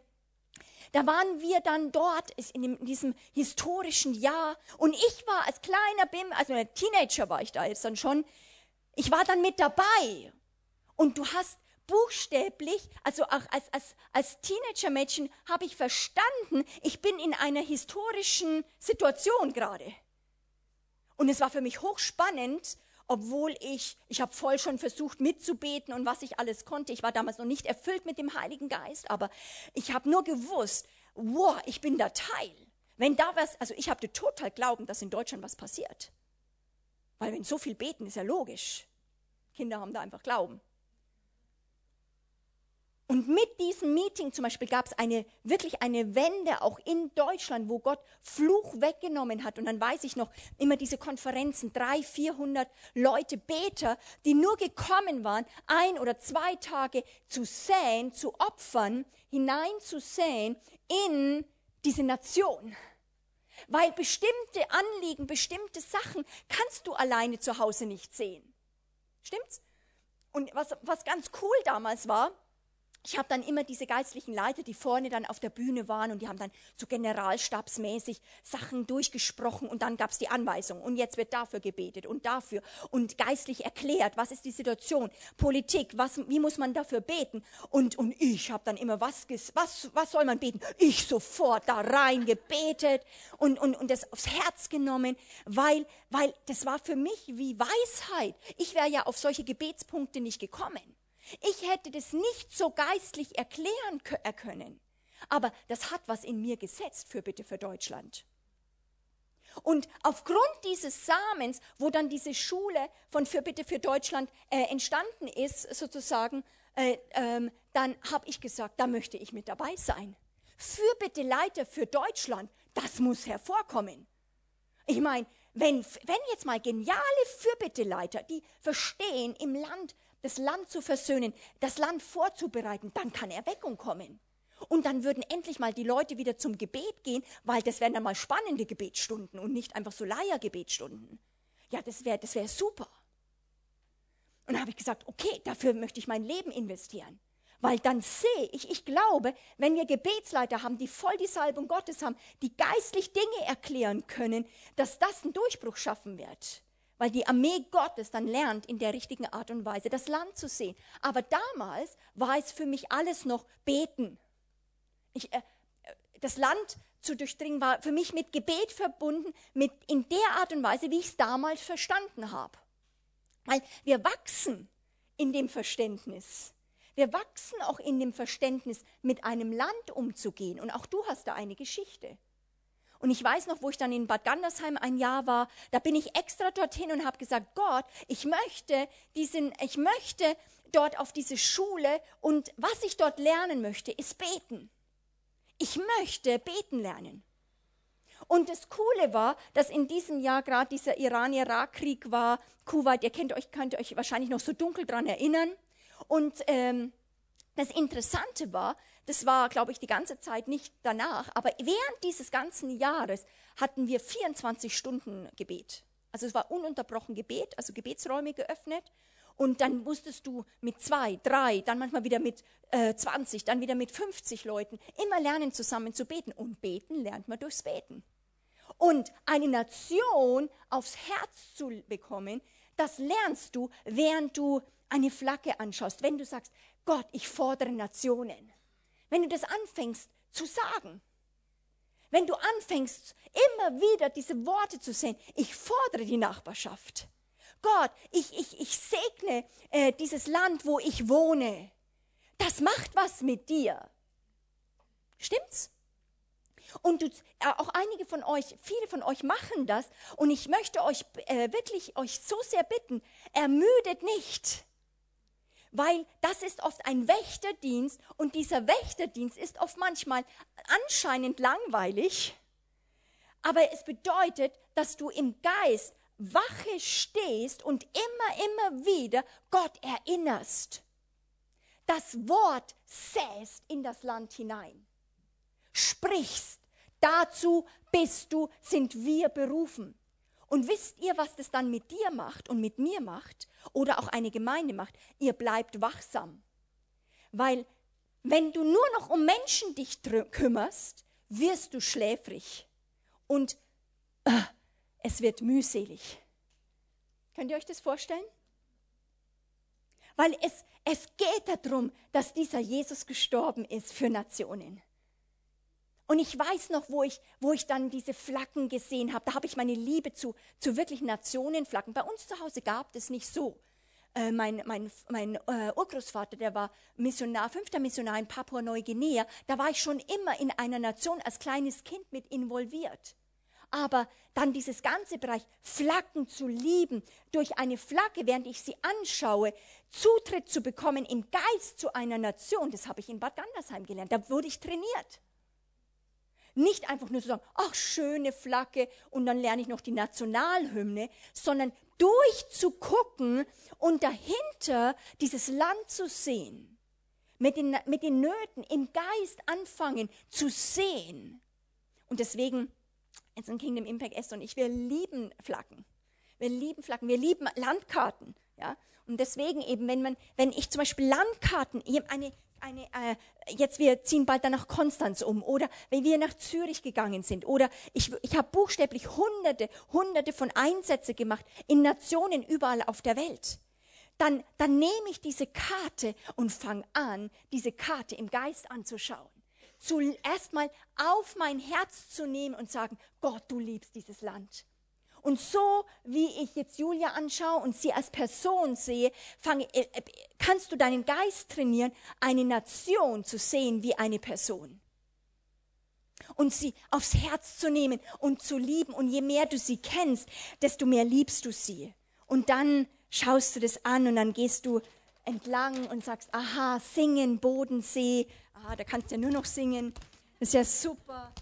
da waren wir dann dort in, dem, in, diesem historischen Jahr und ich war als kleiner Bim, also Teenager war ich da jetzt dann schon, ich war dann mit dabei und du hast buchstäblich, also auch als, als, als Teenager-Mädchen habe ich verstanden, ich bin in einer historischen Situation gerade. Und es war für mich hochspannend, obwohl ich, ich habe voll schon versucht mitzubeten und was ich alles konnte. Ich war damals noch nicht erfüllt mit dem Heiligen Geist, aber ich habe nur gewusst, wow, ich bin da Teil. Wenn da was, also ich habe total glauben, dass in Deutschland was passiert. Weil wenn so viel beten, ist ja logisch. Kinder haben da einfach Glauben. Und mit diesem Meeting zum Beispiel gab es eine, wirklich eine Wende auch in Deutschland, wo Gott Fluch weggenommen hat. Und dann weiß ich noch immer diese Konferenzen, drei, vierhundert Leute, Beter, die nur gekommen waren, ein oder zwei Tage zu säen, zu opfern, hineinzusäen in diese Nation. Weil bestimmte Anliegen, bestimmte Sachen kannst du alleine zu Hause nicht sehen. Stimmt's? Und was, was ganz cool damals war, ich habe dann immer diese geistlichen Leiter, die vorne dann auf der Bühne waren und die haben dann so generalstabsmäßig Sachen durchgesprochen und dann gab es die Anweisung und jetzt wird dafür gebetet und dafür und geistlich erklärt, was ist die Situation, Politik, was, wie muss man dafür beten und, und ich habe dann immer, was, was, was soll man beten? Ich sofort da rein gebetet und, und, und das aufs Herz genommen, weil, weil das war für mich wie Weisheit. Ich wäre ja auf solche Gebetspunkte nicht gekommen. Ich hätte das nicht so geistlich erklären äh, können. Aber das hat was in mir gesetzt für bitte für Deutschland. Und aufgrund dieses Samens, wo dann diese Schule von Fürbitte für Deutschland äh, entstanden ist, sozusagen, äh, ähm, dann habe ich gesagt, da möchte ich mit dabei sein. Fürbitte Leiter für Deutschland, das muss hervorkommen. Ich meine, wenn, wenn jetzt mal geniale Fürbitteleiter, die verstehen, im Land das Land zu versöhnen, das Land vorzubereiten, dann kann Erweckung kommen. Und dann würden endlich mal die Leute wieder zum Gebet gehen, weil das wären dann mal spannende Gebetsstunden und nicht einfach so Leiergebetsstunden. Ja, das wäre das wär super. Und da habe ich gesagt, okay, dafür möchte ich mein Leben investieren. Weil dann sehe ich, ich glaube, wenn wir Gebetsleiter haben, die voll die Salbung Gottes haben, die geistlich Dinge erklären können, dass das einen Durchbruch schaffen wird weil die Armee Gottes dann lernt, in der richtigen Art und Weise das Land zu sehen. Aber damals war es für mich alles noch beten. Ich, äh, das Land zu durchdringen war für mich mit Gebet verbunden, mit in der Art und Weise, wie ich es damals verstanden habe. Weil wir wachsen in dem Verständnis. Wir wachsen auch in dem Verständnis, mit einem Land umzugehen. Und auch du hast da eine Geschichte. Und ich weiß noch, wo ich dann in Bad Gandersheim ein Jahr war, da bin ich extra dorthin und habe gesagt, Gott, ich möchte diesen, ich möchte dort auf diese Schule und was ich dort lernen möchte, ist beten. Ich möchte beten lernen. Und das Coole war, dass in diesem Jahr gerade dieser Iran-Irak-Krieg war, Kuwait, ihr kennt euch, könnt euch wahrscheinlich noch so dunkel dran erinnern. Und ähm, das Interessante war, das war, glaube ich, die ganze Zeit nicht danach, aber während dieses ganzen Jahres hatten wir 24 Stunden Gebet. Also es war ununterbrochen Gebet, also Gebetsräume geöffnet. Und dann musstest du mit zwei, drei, dann manchmal wieder mit äh, 20, dann wieder mit 50 Leuten immer lernen, zusammen zu beten. Und beten lernt man durchs Beten. Und eine Nation aufs Herz zu bekommen, das lernst du, während du eine Flagge anschaust. Wenn du sagst, Gott, ich fordere Nationen wenn du das anfängst zu sagen. Wenn du anfängst, immer wieder diese Worte zu sehen, ich fordere die Nachbarschaft. Gott, ich, ich, ich segne äh, dieses Land, wo ich wohne. Das macht was mit dir. Stimmt's? Und du, äh, auch einige von euch, viele von euch machen das. Und ich möchte euch äh, wirklich euch so sehr bitten, ermüdet nicht. Weil das ist oft ein Wächterdienst und dieser Wächterdienst ist oft manchmal anscheinend langweilig, aber es bedeutet, dass du im Geist wache stehst und immer, immer wieder Gott erinnerst. Das Wort säst in das Land hinein. Sprichst. Dazu bist du, sind wir berufen. Und wisst ihr, was das dann mit dir macht und mit mir macht oder auch eine Gemeinde macht? Ihr bleibt wachsam. Weil wenn du nur noch um Menschen dich kümmerst, wirst du schläfrig und äh, es wird mühselig. Könnt ihr euch das vorstellen? Weil es, es geht darum, dass dieser Jesus gestorben ist für Nationen. Und ich weiß noch, wo ich, wo ich dann diese Flaggen gesehen habe. Da habe ich meine Liebe zu, zu wirklich Nationenflaggen. Bei uns zu Hause gab es nicht so. Äh, mein mein, mein äh, Urgroßvater, der war Missionar, fünfter Missionar in Papua-Neuguinea. Da war ich schon immer in einer Nation als kleines Kind mit involviert. Aber dann dieses ganze Bereich, Flaggen zu lieben, durch eine Flagge, während ich sie anschaue, Zutritt zu bekommen im Geist zu einer Nation, das habe ich in Bad Gandersheim gelernt. Da wurde ich trainiert. Nicht einfach nur zu sagen, ach, schöne Flagge und dann lerne ich noch die Nationalhymne, sondern durchzugucken und dahinter dieses Land zu sehen. Mit den, mit den Nöten im Geist anfangen zu sehen. Und deswegen, jetzt in Kingdom Impact Esther und ich, wir lieben Flaggen. Wir lieben Flaggen, wir lieben Landkarten. Ja? Und deswegen eben, wenn man, wenn ich zum Beispiel Landkarten, eine eine, äh, jetzt wir ziehen bald dann nach Konstanz um oder wenn wir nach Zürich gegangen sind oder ich, ich habe buchstäblich hunderte, hunderte von Einsätze gemacht in Nationen überall auf der Welt. Dann, dann nehme ich diese Karte und fange an, diese Karte im Geist anzuschauen. Zuerst mal auf mein Herz zu nehmen und sagen, Gott, du liebst dieses Land. Und so wie ich jetzt Julia anschaue und sie als Person sehe, fange, äh, äh, kannst du deinen Geist trainieren, eine Nation zu sehen wie eine Person. Und sie aufs Herz zu nehmen und zu lieben. Und je mehr du sie kennst, desto mehr liebst du sie. Und dann schaust du das an und dann gehst du entlang und sagst, aha, singen, Bodensee. Ah, da kannst du ja nur noch singen. Das ist ja super.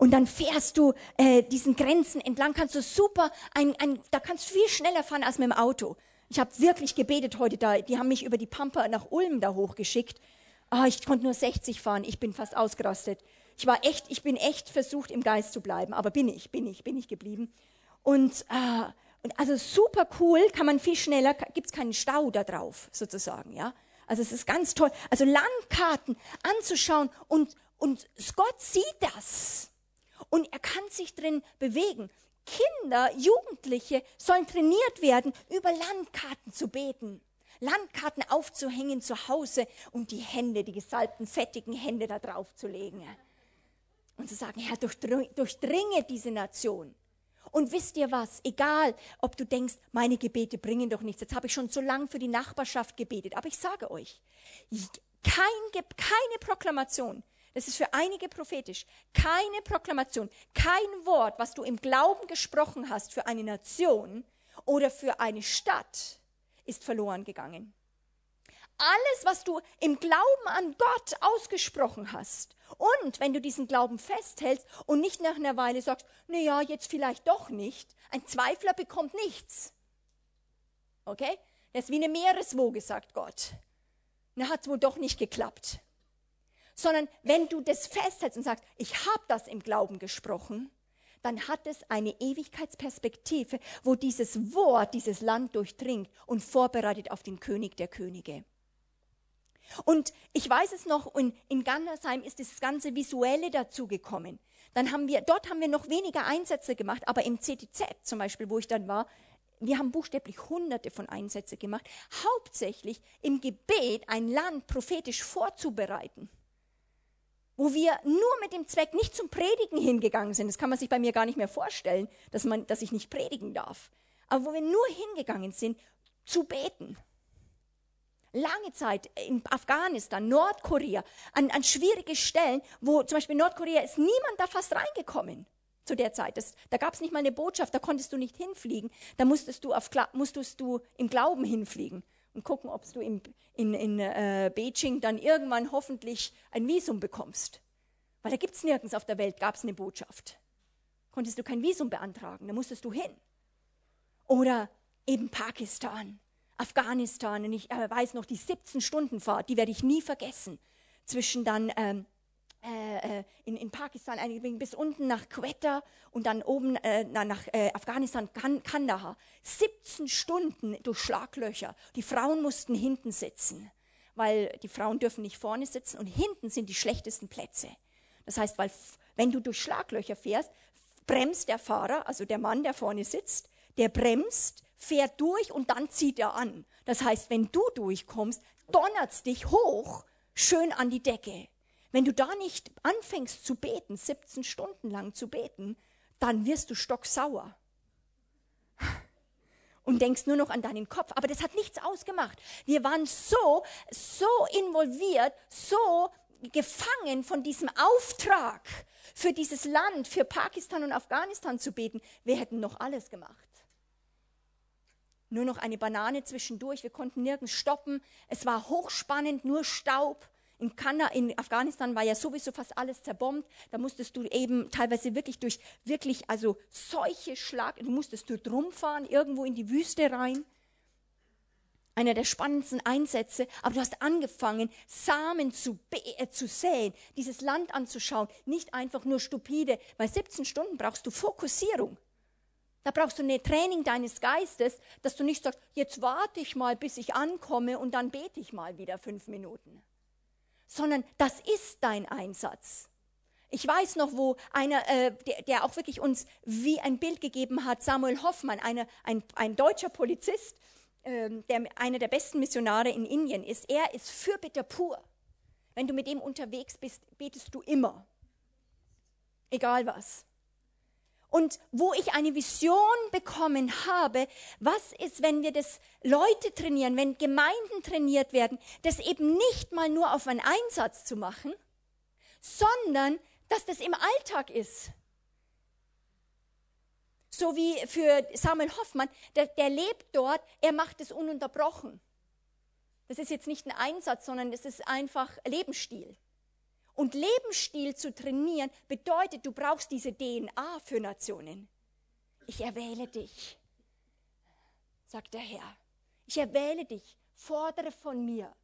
Und dann fährst du äh, diesen Grenzen entlang, kannst du super, ein, ein, da kannst du viel schneller fahren als mit dem Auto. Ich habe wirklich gebetet heute da. Die haben mich über die Pampa nach Ulm da hochgeschickt. Ah, ich konnte nur 60 fahren. Ich bin fast ausgerastet. Ich war echt, ich bin echt versucht, im Geist zu bleiben. Aber bin ich, bin ich, bin ich geblieben. Und, äh, und also super cool, kann man viel schneller, gibt es keinen Stau da drauf, sozusagen, ja. Also es ist ganz toll. Also Landkarten anzuschauen und, und Gott sieht das und er kann sich drin bewegen. Kinder, Jugendliche sollen trainiert werden, über Landkarten zu beten. Landkarten aufzuhängen zu Hause und die Hände, die gesalbten, fettigen Hände da drauf zu legen. Und zu sagen, Herr, durchdringe diese Nation. Und wisst ihr was? Egal, ob du denkst, meine Gebete bringen doch nichts. Jetzt habe ich schon so lange für die Nachbarschaft gebetet. Aber ich sage euch, kein, keine Proklamation Das ist für einige prophetisch. Keine Proklamation, kein Wort, was du im Glauben gesprochen hast für eine Nation oder für eine Stadt, ist verloren gegangen. Alles, was du im Glauben an Gott ausgesprochen hast und wenn du diesen Glauben festhältst und nicht nach einer Weile sagst, na ja, jetzt vielleicht doch nicht, ein Zweifler bekommt nichts. Okay? Das ist wie eine Meereswoge, sagt Gott. Na, hat es wohl doch nicht geklappt sondern wenn du das festhältst und sagst, ich habe das im Glauben gesprochen, dann hat es eine Ewigkeitsperspektive, wo dieses Wort dieses Land durchdringt und vorbereitet auf den König der Könige. Und ich weiß es noch, in, in Gandersheim ist das ganze Visuelle dazu gekommen. Dann haben wir, dort haben wir noch weniger Einsätze gemacht, aber im CTZ zum Beispiel, wo ich dann war, wir haben buchstäblich hunderte von Einsätzen gemacht, hauptsächlich im Gebet ein Land prophetisch vorzubereiten wo wir nur mit dem Zweck nicht zum Predigen hingegangen sind. Das kann man sich bei mir gar nicht mehr vorstellen, dass, man, dass ich nicht predigen darf. Aber wo wir nur hingegangen sind, zu beten. Lange Zeit in Afghanistan, Nordkorea, an, an schwierige Stellen, wo zum Beispiel in Nordkorea ist niemand da fast reingekommen zu der Zeit. Das, da gab es nicht mal eine Botschaft, da konntest du nicht hinfliegen. Da musstest du, auf, musstest du im Glauben hinfliegen und gucken, ob du in, in, in äh, Beijing dann irgendwann hoffentlich ein Visum bekommst. Weil da gibt es nirgends auf der Welt, gab es eine Botschaft. Konntest du kein Visum beantragen, da musstest du hin. Oder eben Pakistan, Afghanistan, und ich äh, weiß noch, die 17-Stunden-Fahrt, die werde ich nie vergessen, zwischen dann ähm, äh, äh, in, in Pakistan eingestiegen, bis unten nach Quetta und dann oben äh, nach äh, Afghanistan, Kandahar. 17 Stunden durch Schlaglöcher. Die Frauen mussten hinten sitzen, weil die Frauen dürfen nicht vorne sitzen und hinten sind die schlechtesten Plätze. Das heißt, weil wenn du durch Schlaglöcher fährst, bremst der Fahrer, also der Mann, der vorne sitzt, der bremst, fährt durch und dann zieht er an. Das heißt, wenn du durchkommst, donnert's dich hoch, schön an die Decke. Wenn du da nicht anfängst zu beten, 17 Stunden lang zu beten, dann wirst du stocksauer. Und denkst nur noch an deinen Kopf. Aber das hat nichts ausgemacht. Wir waren so, so involviert, so gefangen von diesem Auftrag, für dieses Land, für Pakistan und Afghanistan zu beten. Wir hätten noch alles gemacht. Nur noch eine Banane zwischendurch. Wir konnten nirgends stoppen. Es war hochspannend, nur Staub. In, Kana, in Afghanistan war ja sowieso fast alles zerbombt. Da musstest du eben teilweise wirklich durch wirklich, also solche Schlag, du musstest dort rumfahren, irgendwo in die Wüste rein. Einer der spannendsten Einsätze. Aber du hast angefangen, Samen zu, äh, zu säen, dieses Land anzuschauen. Nicht einfach nur stupide. Bei 17 Stunden brauchst du Fokussierung. Da brauchst du ein Training deines Geistes, dass du nicht sagst, jetzt warte ich mal, bis ich ankomme und dann bete ich mal wieder fünf Minuten sondern das ist dein Einsatz. Ich weiß noch, wo einer, äh, der, der, auch wirklich uns wie ein Bild gegeben hat, Samuel Hoffmann, eine, ein, ein deutscher Polizist, ähm, der einer der besten Missionare in Indien ist. Er ist Fürbitter pur. Wenn du mit ihm unterwegs bist, betest du immer. Egal was und wo ich eine Vision bekommen habe, was ist, wenn wir das Leute trainieren, wenn Gemeinden trainiert werden, das eben nicht mal nur auf einen Einsatz zu machen, sondern dass das im Alltag ist. So wie für Samuel Hoffmann, der, der lebt dort, er macht es ununterbrochen. Das ist jetzt nicht ein Einsatz, sondern es ist einfach Lebensstil. Und Lebensstil zu trainieren bedeutet, du brauchst diese DNA für Nationen. Ich erwähle dich, sagt der Herr. Ich erwähle dich, fordere von mir.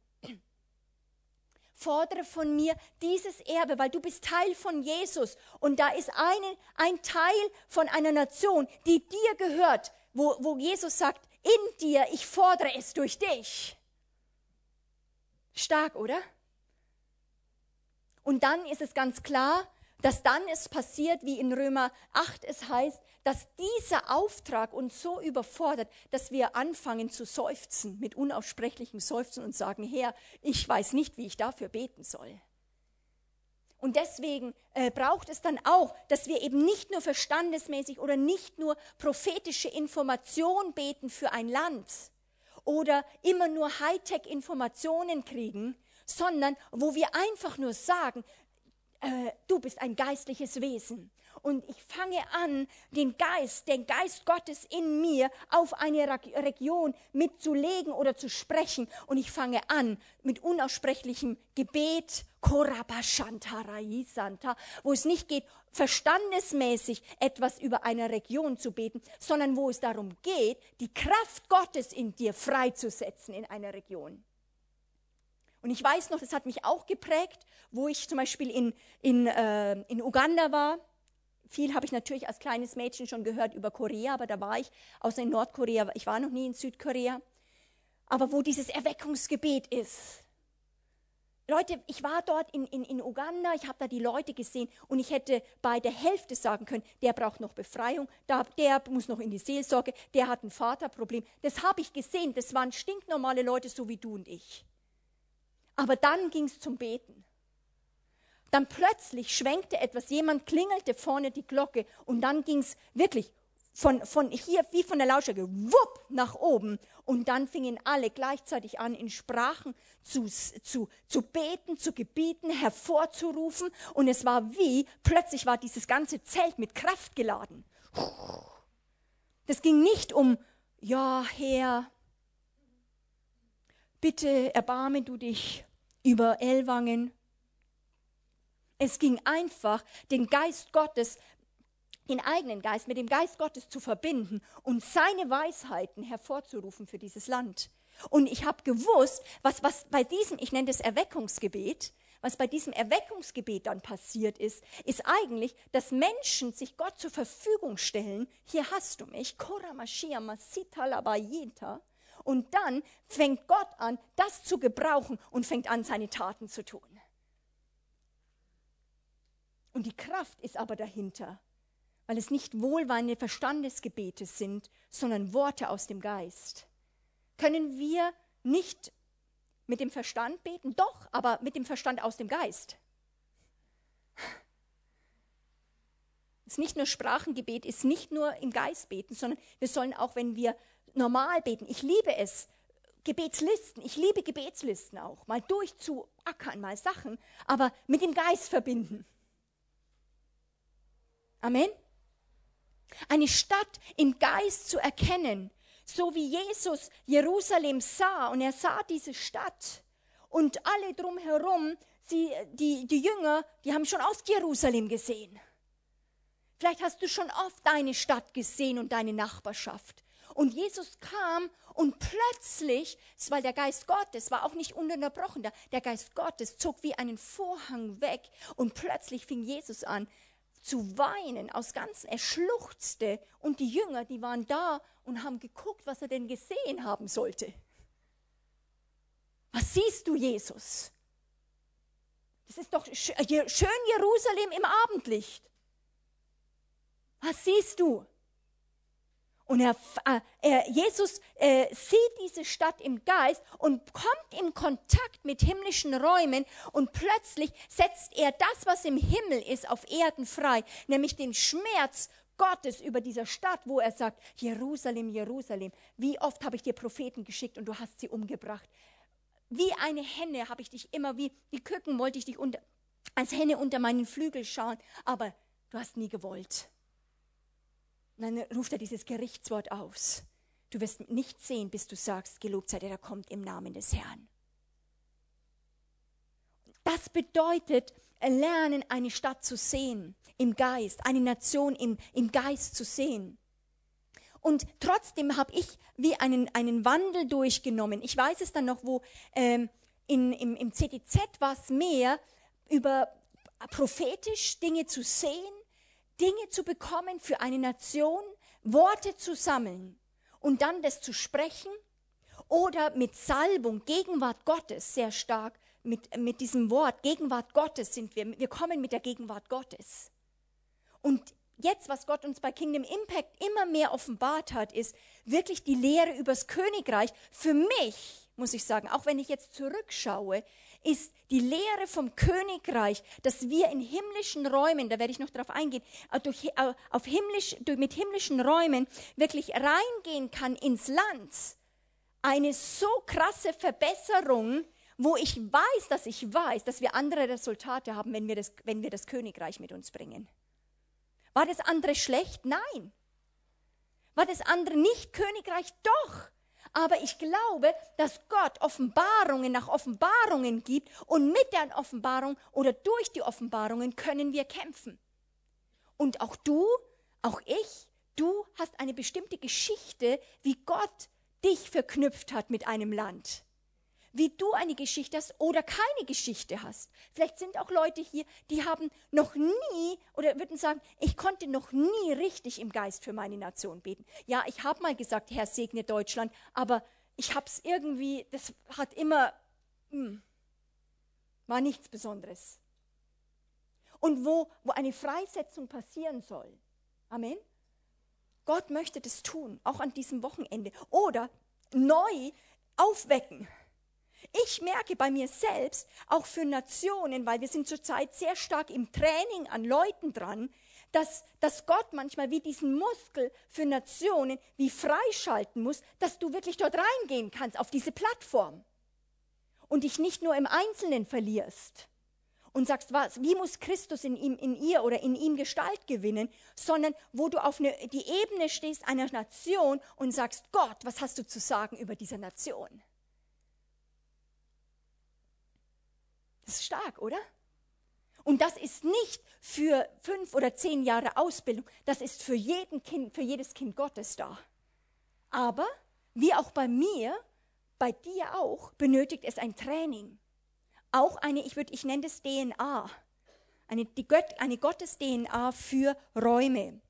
Fordere von mir dieses Erbe, weil du bist Teil von Jesus und da ist eine, ein Teil von einer Nation, die dir gehört, wo, wo Jesus sagt, in dir, ich fordere es durch dich. Stark, oder? Und dann ist es ganz klar, dass dann es passiert, wie in Römer 8 es heißt, dass dieser Auftrag uns so überfordert, dass wir anfangen zu seufzen, mit unaussprechlichem Seufzen und sagen, Herr, ich weiß nicht, wie ich dafür beten soll. Und deswegen äh, braucht es dann auch, dass wir eben nicht nur verstandesmäßig oder nicht nur prophetische Information beten für ein Land oder immer nur Hightech-Informationen kriegen, sondern wo wir einfach nur sagen, äh, du bist ein geistliches Wesen. Und ich fange an, den Geist, den Geist Gottes in mir auf eine Region mitzulegen oder zu sprechen. Und ich fange an mit unaussprechlichem Gebet, wo es nicht geht, verstandesmäßig etwas über eine Region zu beten, sondern wo es darum geht, die Kraft Gottes in dir freizusetzen in einer Region. Und ich weiß noch, das hat mich auch geprägt, wo ich zum Beispiel in, in, äh, in Uganda war. Viel habe ich natürlich als kleines Mädchen schon gehört über Korea, aber da war ich, außer in Nordkorea, ich war noch nie in Südkorea. Aber wo dieses Erweckungsgebet ist. Leute, ich war dort in, in, in Uganda, ich habe da die Leute gesehen und ich hätte bei der Hälfte sagen können, der braucht noch Befreiung, der, der muss noch in die Seelsorge, der hat ein Vaterproblem. Das habe ich gesehen, das waren stinknormale Leute, so wie du und ich. Aber dann ging es zum Beten. Dann plötzlich schwenkte etwas, jemand klingelte vorne die Glocke und dann ging es wirklich von, von hier wie von der Lautstärke, wupp, nach oben. Und dann fingen alle gleichzeitig an, in Sprachen zu, zu, zu beten, zu gebieten, hervorzurufen. Und es war wie, plötzlich war dieses ganze Zelt mit Kraft geladen. Das ging nicht um, ja, Herr, bitte erbarme du dich über Ellwangen. Es ging einfach, den Geist Gottes, den eigenen Geist mit dem Geist Gottes zu verbinden und seine Weisheiten hervorzurufen für dieses Land. Und ich habe gewusst, was, was bei diesem, ich nenne das Erweckungsgebet, was bei diesem Erweckungsgebet dann passiert ist, ist eigentlich, dass Menschen sich Gott zur Verfügung stellen. Hier hast du mich, Koramashia Masita Labayita. Und dann fängt Gott an, das zu gebrauchen und fängt an, seine Taten zu tun. Und die Kraft ist aber dahinter, weil es nicht wohlweine Verstandesgebete sind, sondern Worte aus dem Geist. Können wir nicht mit dem Verstand beten? Doch, aber mit dem Verstand aus dem Geist. Es ist nicht nur Sprachengebet, ist nicht nur im Geist beten, sondern wir sollen auch, wenn wir normal beten. Ich liebe es. Gebetslisten. Ich liebe Gebetslisten auch. Mal durchzuackern, mal Sachen, aber mit dem Geist verbinden. Amen. Eine Stadt im Geist zu erkennen, so wie Jesus Jerusalem sah und er sah diese Stadt und alle drumherum, sie, die, die Jünger, die haben schon oft Jerusalem gesehen. Vielleicht hast du schon oft deine Stadt gesehen und deine Nachbarschaft. Und Jesus kam und plötzlich, weil der Geist Gottes war auch nicht ununterbrochen da, der Geist Gottes zog wie einen Vorhang weg und plötzlich fing Jesus an zu weinen aus ganzen, er schluchzte und die Jünger, die waren da und haben geguckt, was er denn gesehen haben sollte. Was siehst du, Jesus? Das ist doch schön Jerusalem im Abendlicht. Was siehst du? Und er, äh, er, Jesus äh, sieht diese Stadt im Geist und kommt in Kontakt mit himmlischen Räumen und plötzlich setzt er das, was im Himmel ist, auf Erden frei, nämlich den Schmerz Gottes über dieser Stadt, wo er sagt, Jerusalem, Jerusalem, wie oft habe ich dir Propheten geschickt und du hast sie umgebracht. Wie eine Henne habe ich dich immer, wie die Küken wollte ich dich unter, als Henne unter meinen Flügel schauen, aber du hast nie gewollt. Und dann ruft er dieses Gerichtswort aus. Du wirst nicht sehen, bis du sagst, gelobt sei der, der kommt im Namen des Herrn. Das bedeutet, lernen, eine Stadt zu sehen im Geist, eine Nation im, im Geist zu sehen. Und trotzdem habe ich wie einen, einen Wandel durchgenommen. Ich weiß es dann noch, wo ähm, in, im, im CTZ war es mehr über prophetisch Dinge zu sehen, Dinge zu bekommen für eine Nation, Worte zu sammeln und dann das zu sprechen oder mit Salbung, Gegenwart Gottes sehr stark, mit, mit diesem Wort, Gegenwart Gottes sind wir, wir kommen mit der Gegenwart Gottes. Und jetzt, was Gott uns bei Kingdom Impact immer mehr offenbart hat, ist wirklich die Lehre übers Königreich. Für mich, muss ich sagen, auch wenn ich jetzt zurückschaue, ist die Lehre vom Königreich, dass wir in himmlischen Räumen, da werde ich noch darauf eingehen, äh, durch, äh, auf himmlisch, durch, mit himmlischen Räumen wirklich reingehen kann ins Land. Eine so krasse Verbesserung, wo ich weiß, dass ich weiß, dass wir andere Resultate haben, wenn wir das, wenn wir das Königreich mit uns bringen. War das andere schlecht? Nein. War das andere nicht Königreich? Doch. Aber ich glaube, dass Gott Offenbarungen nach Offenbarungen gibt und mit der Offenbarung oder durch die Offenbarungen können wir kämpfen. Und auch du, auch ich, du hast eine bestimmte Geschichte, wie Gott dich verknüpft hat mit einem Land wie du eine Geschichte hast oder keine Geschichte hast. Vielleicht sind auch Leute hier, die haben noch nie oder würden sagen, ich konnte noch nie richtig im Geist für meine Nation beten. Ja, ich habe mal gesagt, Herr segne Deutschland, aber ich habe es irgendwie, das hat immer, hm, war nichts Besonderes. Und wo, wo eine Freisetzung passieren soll. Amen. Gott möchte das tun, auch an diesem Wochenende. Oder neu aufwecken. Ich merke bei mir selbst, auch für Nationen, weil wir sind zurzeit sehr stark im Training an Leuten dran, dass, dass Gott manchmal wie diesen Muskel für Nationen wie freischalten muss, dass du wirklich dort reingehen kannst auf diese Plattform und dich nicht nur im Einzelnen verlierst und sagst, was, wie muss Christus in ihm, in ihr oder in ihm Gestalt gewinnen, sondern wo du auf eine, die Ebene stehst einer Nation und sagst, Gott, was hast du zu sagen über diese Nation? Das ist stark, oder? Und das ist nicht für fünf oder zehn Jahre Ausbildung, das ist für, jeden kind, für jedes Kind Gottes da. Aber, wie auch bei mir, bei dir auch, benötigt es ein Training. Auch eine, ich, würd, ich nenne das DNA, eine, die Gott, eine Gottes-DNA für Räume.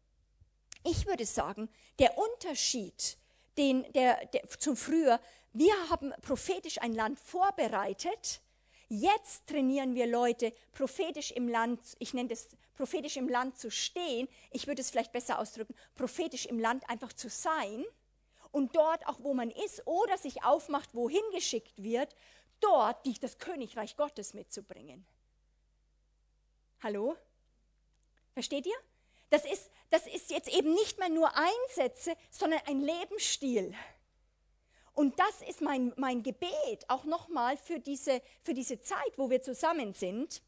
Ich würde sagen, der Unterschied den, der, der, zum Früher, wir haben prophetisch ein Land vorbereitet, Jetzt trainieren wir Leute, prophetisch im Land, ich nenne das prophetisch im Land zu stehen, ich würde es vielleicht besser ausdrücken, prophetisch im Land einfach zu sein und dort auch, wo man ist oder sich aufmacht, wohin geschickt wird, dort das Königreich Gottes mitzubringen. Hallo? Versteht ihr? Das ist, das ist jetzt eben nicht mehr nur Einsätze, sondern ein Lebensstil. Und das ist mein, mein Gebet, auch nochmal für diese, für diese Zeit, wo wir zusammen sind,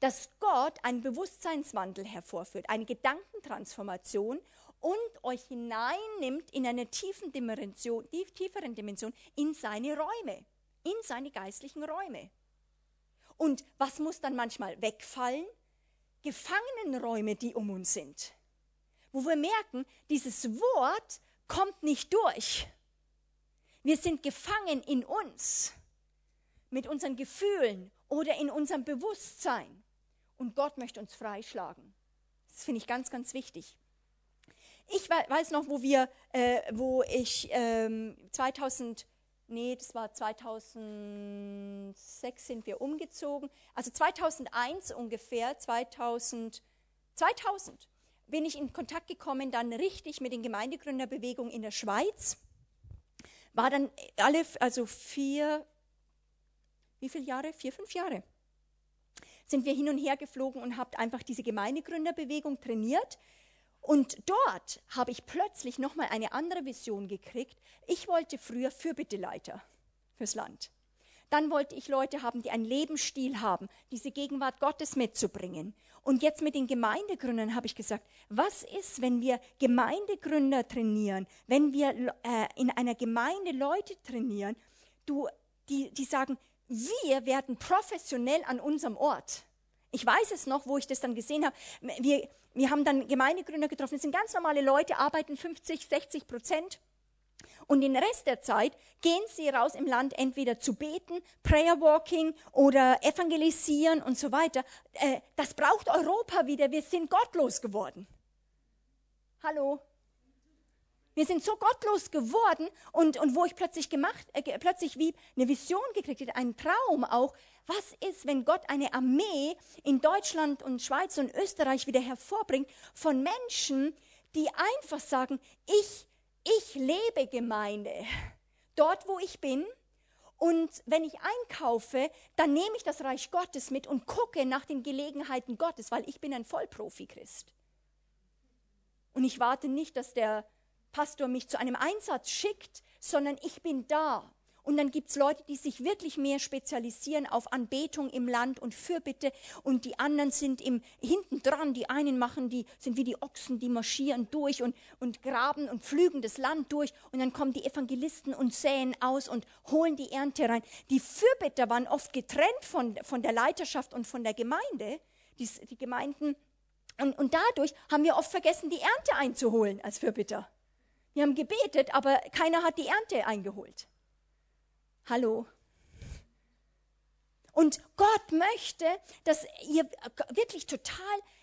dass Gott einen Bewusstseinswandel hervorführt, eine Gedankentransformation und euch hineinnimmt in eine tiefen Dimension, tieferen Dimension in seine Räume, in seine geistlichen Räume. Und was muss dann manchmal wegfallen? Gefangenenräume, die um uns sind. Wo wir merken, dieses Wort kommt nicht durch. Wir sind gefangen in uns, mit unseren Gefühlen oder in unserem Bewusstsein. Und Gott möchte uns freischlagen. Das finde ich ganz, ganz wichtig. Ich weiß noch, wo wir, äh, wo ich ähm, 2000, nee, das war 2006 sind wir umgezogen. Also 2001 ungefähr, 2000, 2000 bin ich in Kontakt gekommen, dann richtig mit den Gemeindegründerbewegungen in der Schweiz war dann alle, also vier, wie viele Jahre? Vier, fünf Jahre. Sind wir hin und her geflogen und habt einfach diese Gemeindegründerbewegung trainiert. Und dort habe ich plötzlich nochmal eine andere Vision gekriegt. Ich wollte früher Fürbitteleiter fürs Land. Dann wollte ich Leute haben, die einen Lebensstil haben, diese Gegenwart Gottes mitzubringen. Und jetzt mit den Gemeindegründern habe ich gesagt, was ist, wenn wir Gemeindegründer trainieren, wenn wir äh, in einer Gemeinde Leute trainieren, du, die, die sagen, wir werden professionell an unserem Ort. Ich weiß es noch, wo ich das dann gesehen habe. Wir, wir haben dann Gemeindegründer getroffen. Das sind ganz normale Leute, arbeiten 50, 60 Prozent. Und den Rest der Zeit gehen sie raus im Land entweder zu beten, Prayer Walking oder evangelisieren und so weiter. Äh, das braucht Europa wieder. Wir sind gottlos geworden. Hallo? Wir sind so gottlos geworden und, und wo ich plötzlich gemacht, äh, plötzlich wie eine Vision gekriegt habe, einen Traum auch. Was ist, wenn Gott eine Armee in Deutschland und Schweiz und Österreich wieder hervorbringt von Menschen, die einfach sagen, ich ich lebe Gemeinde. Dort, wo ich bin. Und wenn ich einkaufe, dann nehme ich das Reich Gottes mit und gucke nach den Gelegenheiten Gottes, weil ich bin ein Vollprofi-Christ. Und ich warte nicht, dass der Pastor mich zu einem Einsatz schickt, sondern ich bin da. Und dann gibt es Leute, die sich wirklich mehr spezialisieren auf Anbetung im Land und Fürbitte. Und die anderen sind im, hinten dran. Die einen machen, die sind wie die Ochsen, die marschieren durch und, und graben und pflügen das Land durch. Und dann kommen die Evangelisten und säen aus und holen die Ernte rein. Die Fürbitter waren oft getrennt von, von der Leiterschaft und von der Gemeinde. Die, die Gemeinden. Und, und dadurch haben wir oft vergessen, die Ernte einzuholen als Fürbitter. Wir haben gebetet, aber keiner hat die Ernte eingeholt. Hallo. Und Gott möchte, dass ihr wirklich total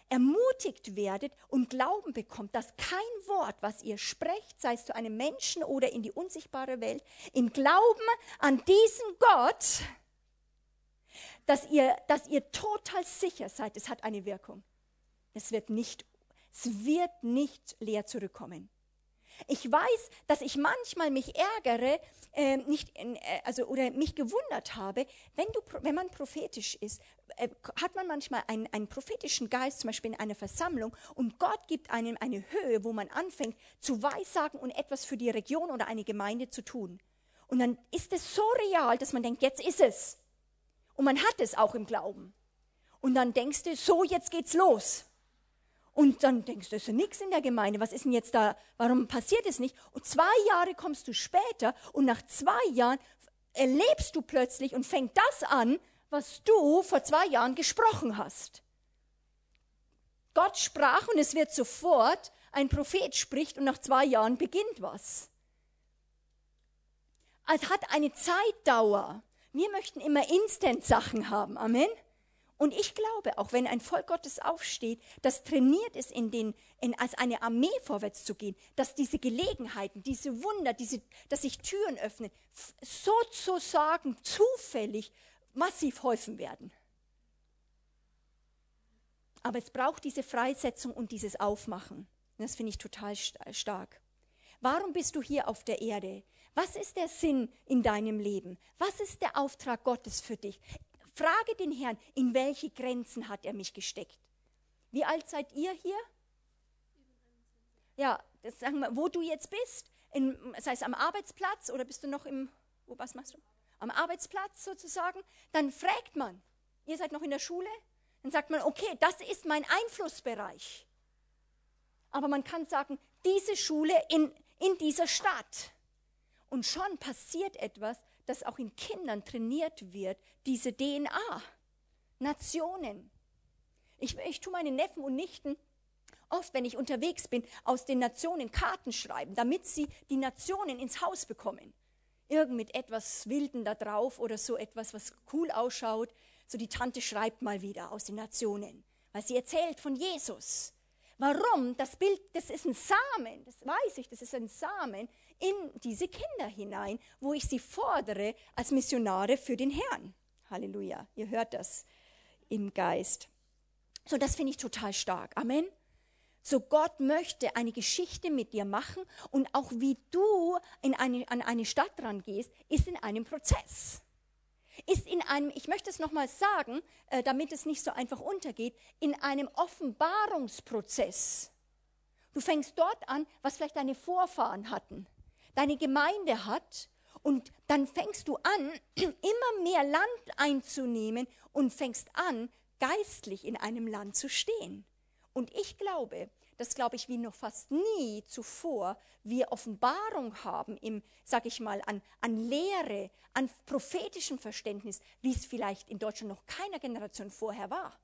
ermutigt werdet und Glauben bekommt, dass kein Wort, was ihr sprecht, sei es zu einem Menschen oder in die unsichtbare Welt, im Glauben an diesen Gott, dass ihr, dass ihr total sicher seid, es hat eine Wirkung. Es wird nicht, es wird nicht leer zurückkommen. Ich weiß, dass ich manchmal mich ärgere, äh, nicht, äh, also, oder mich gewundert habe, wenn, du, wenn man prophetisch ist, äh, hat man manchmal einen, einen prophetischen Geist, zum Beispiel in einer Versammlung, und Gott gibt einem eine Höhe, wo man anfängt zu weissagen und etwas für die Region oder eine Gemeinde zu tun. Und dann ist es so real, dass man denkt, jetzt ist es. Und man hat es auch im Glauben. Und dann denkst du, so, jetzt geht's los. Und dann denkst du, es ist nichts in der Gemeinde. Was ist denn jetzt da? Warum passiert es nicht? Und zwei Jahre kommst du später und nach zwei Jahren erlebst du plötzlich und fängt das an, was du vor zwei Jahren gesprochen hast. Gott sprach und es wird sofort, ein Prophet spricht und nach zwei Jahren beginnt was. Es hat eine Zeitdauer. Wir möchten immer Instant-Sachen haben. Amen. Und ich glaube, auch wenn ein Volk Gottes aufsteht, das trainiert ist, in den, in, als eine Armee vorwärts zu gehen, dass diese Gelegenheiten, diese Wunder, diese, dass sich Türen öffnen, sozusagen zufällig massiv häufen werden. Aber es braucht diese Freisetzung und dieses Aufmachen. Das finde ich total stark. Warum bist du hier auf der Erde? Was ist der Sinn in deinem Leben? Was ist der Auftrag Gottes für dich? Frage den Herrn, in welche Grenzen hat er mich gesteckt? Wie alt seid ihr hier? Ja, das sagen wir, wo du jetzt bist, in, sei es am Arbeitsplatz oder bist du noch im, wo, was machst du? Am Arbeitsplatz sozusagen, dann fragt man, ihr seid noch in der Schule, dann sagt man, okay, das ist mein Einflussbereich. Aber man kann sagen, diese Schule in, in dieser Stadt. Und schon passiert etwas, dass auch in Kindern trainiert wird, diese DNA. Nationen. Ich, ich tue meinen Neffen und Nichten oft, wenn ich unterwegs bin, aus den Nationen Karten schreiben, damit sie die Nationen ins Haus bekommen. Irgend mit etwas Wilden da drauf oder so etwas, was cool ausschaut. So die Tante schreibt mal wieder aus den Nationen, weil sie erzählt von Jesus. Warum? Das Bild, das ist ein Samen, das weiß ich, das ist ein Samen in diese Kinder hinein, wo ich sie fordere als Missionare für den Herrn. Halleluja, ihr hört das im Geist. So, das finde ich total stark. Amen. So, Gott möchte eine Geschichte mit dir machen und auch wie du in eine, an eine Stadt rangehst, ist in einem Prozess ist in einem, ich möchte es nochmal sagen, äh, damit es nicht so einfach untergeht, in einem Offenbarungsprozess. Du fängst dort an, was vielleicht deine Vorfahren hatten, deine Gemeinde hat, und dann fängst du an, (clears throat) immer mehr Land einzunehmen und fängst an, geistlich in einem Land zu stehen. Und ich glaube, das glaube ich wie noch fast nie zuvor, wir Offenbarung haben im, sag ich mal, an, an Lehre, an prophetischem Verständnis, wie es vielleicht in Deutschland noch keiner Generation vorher war.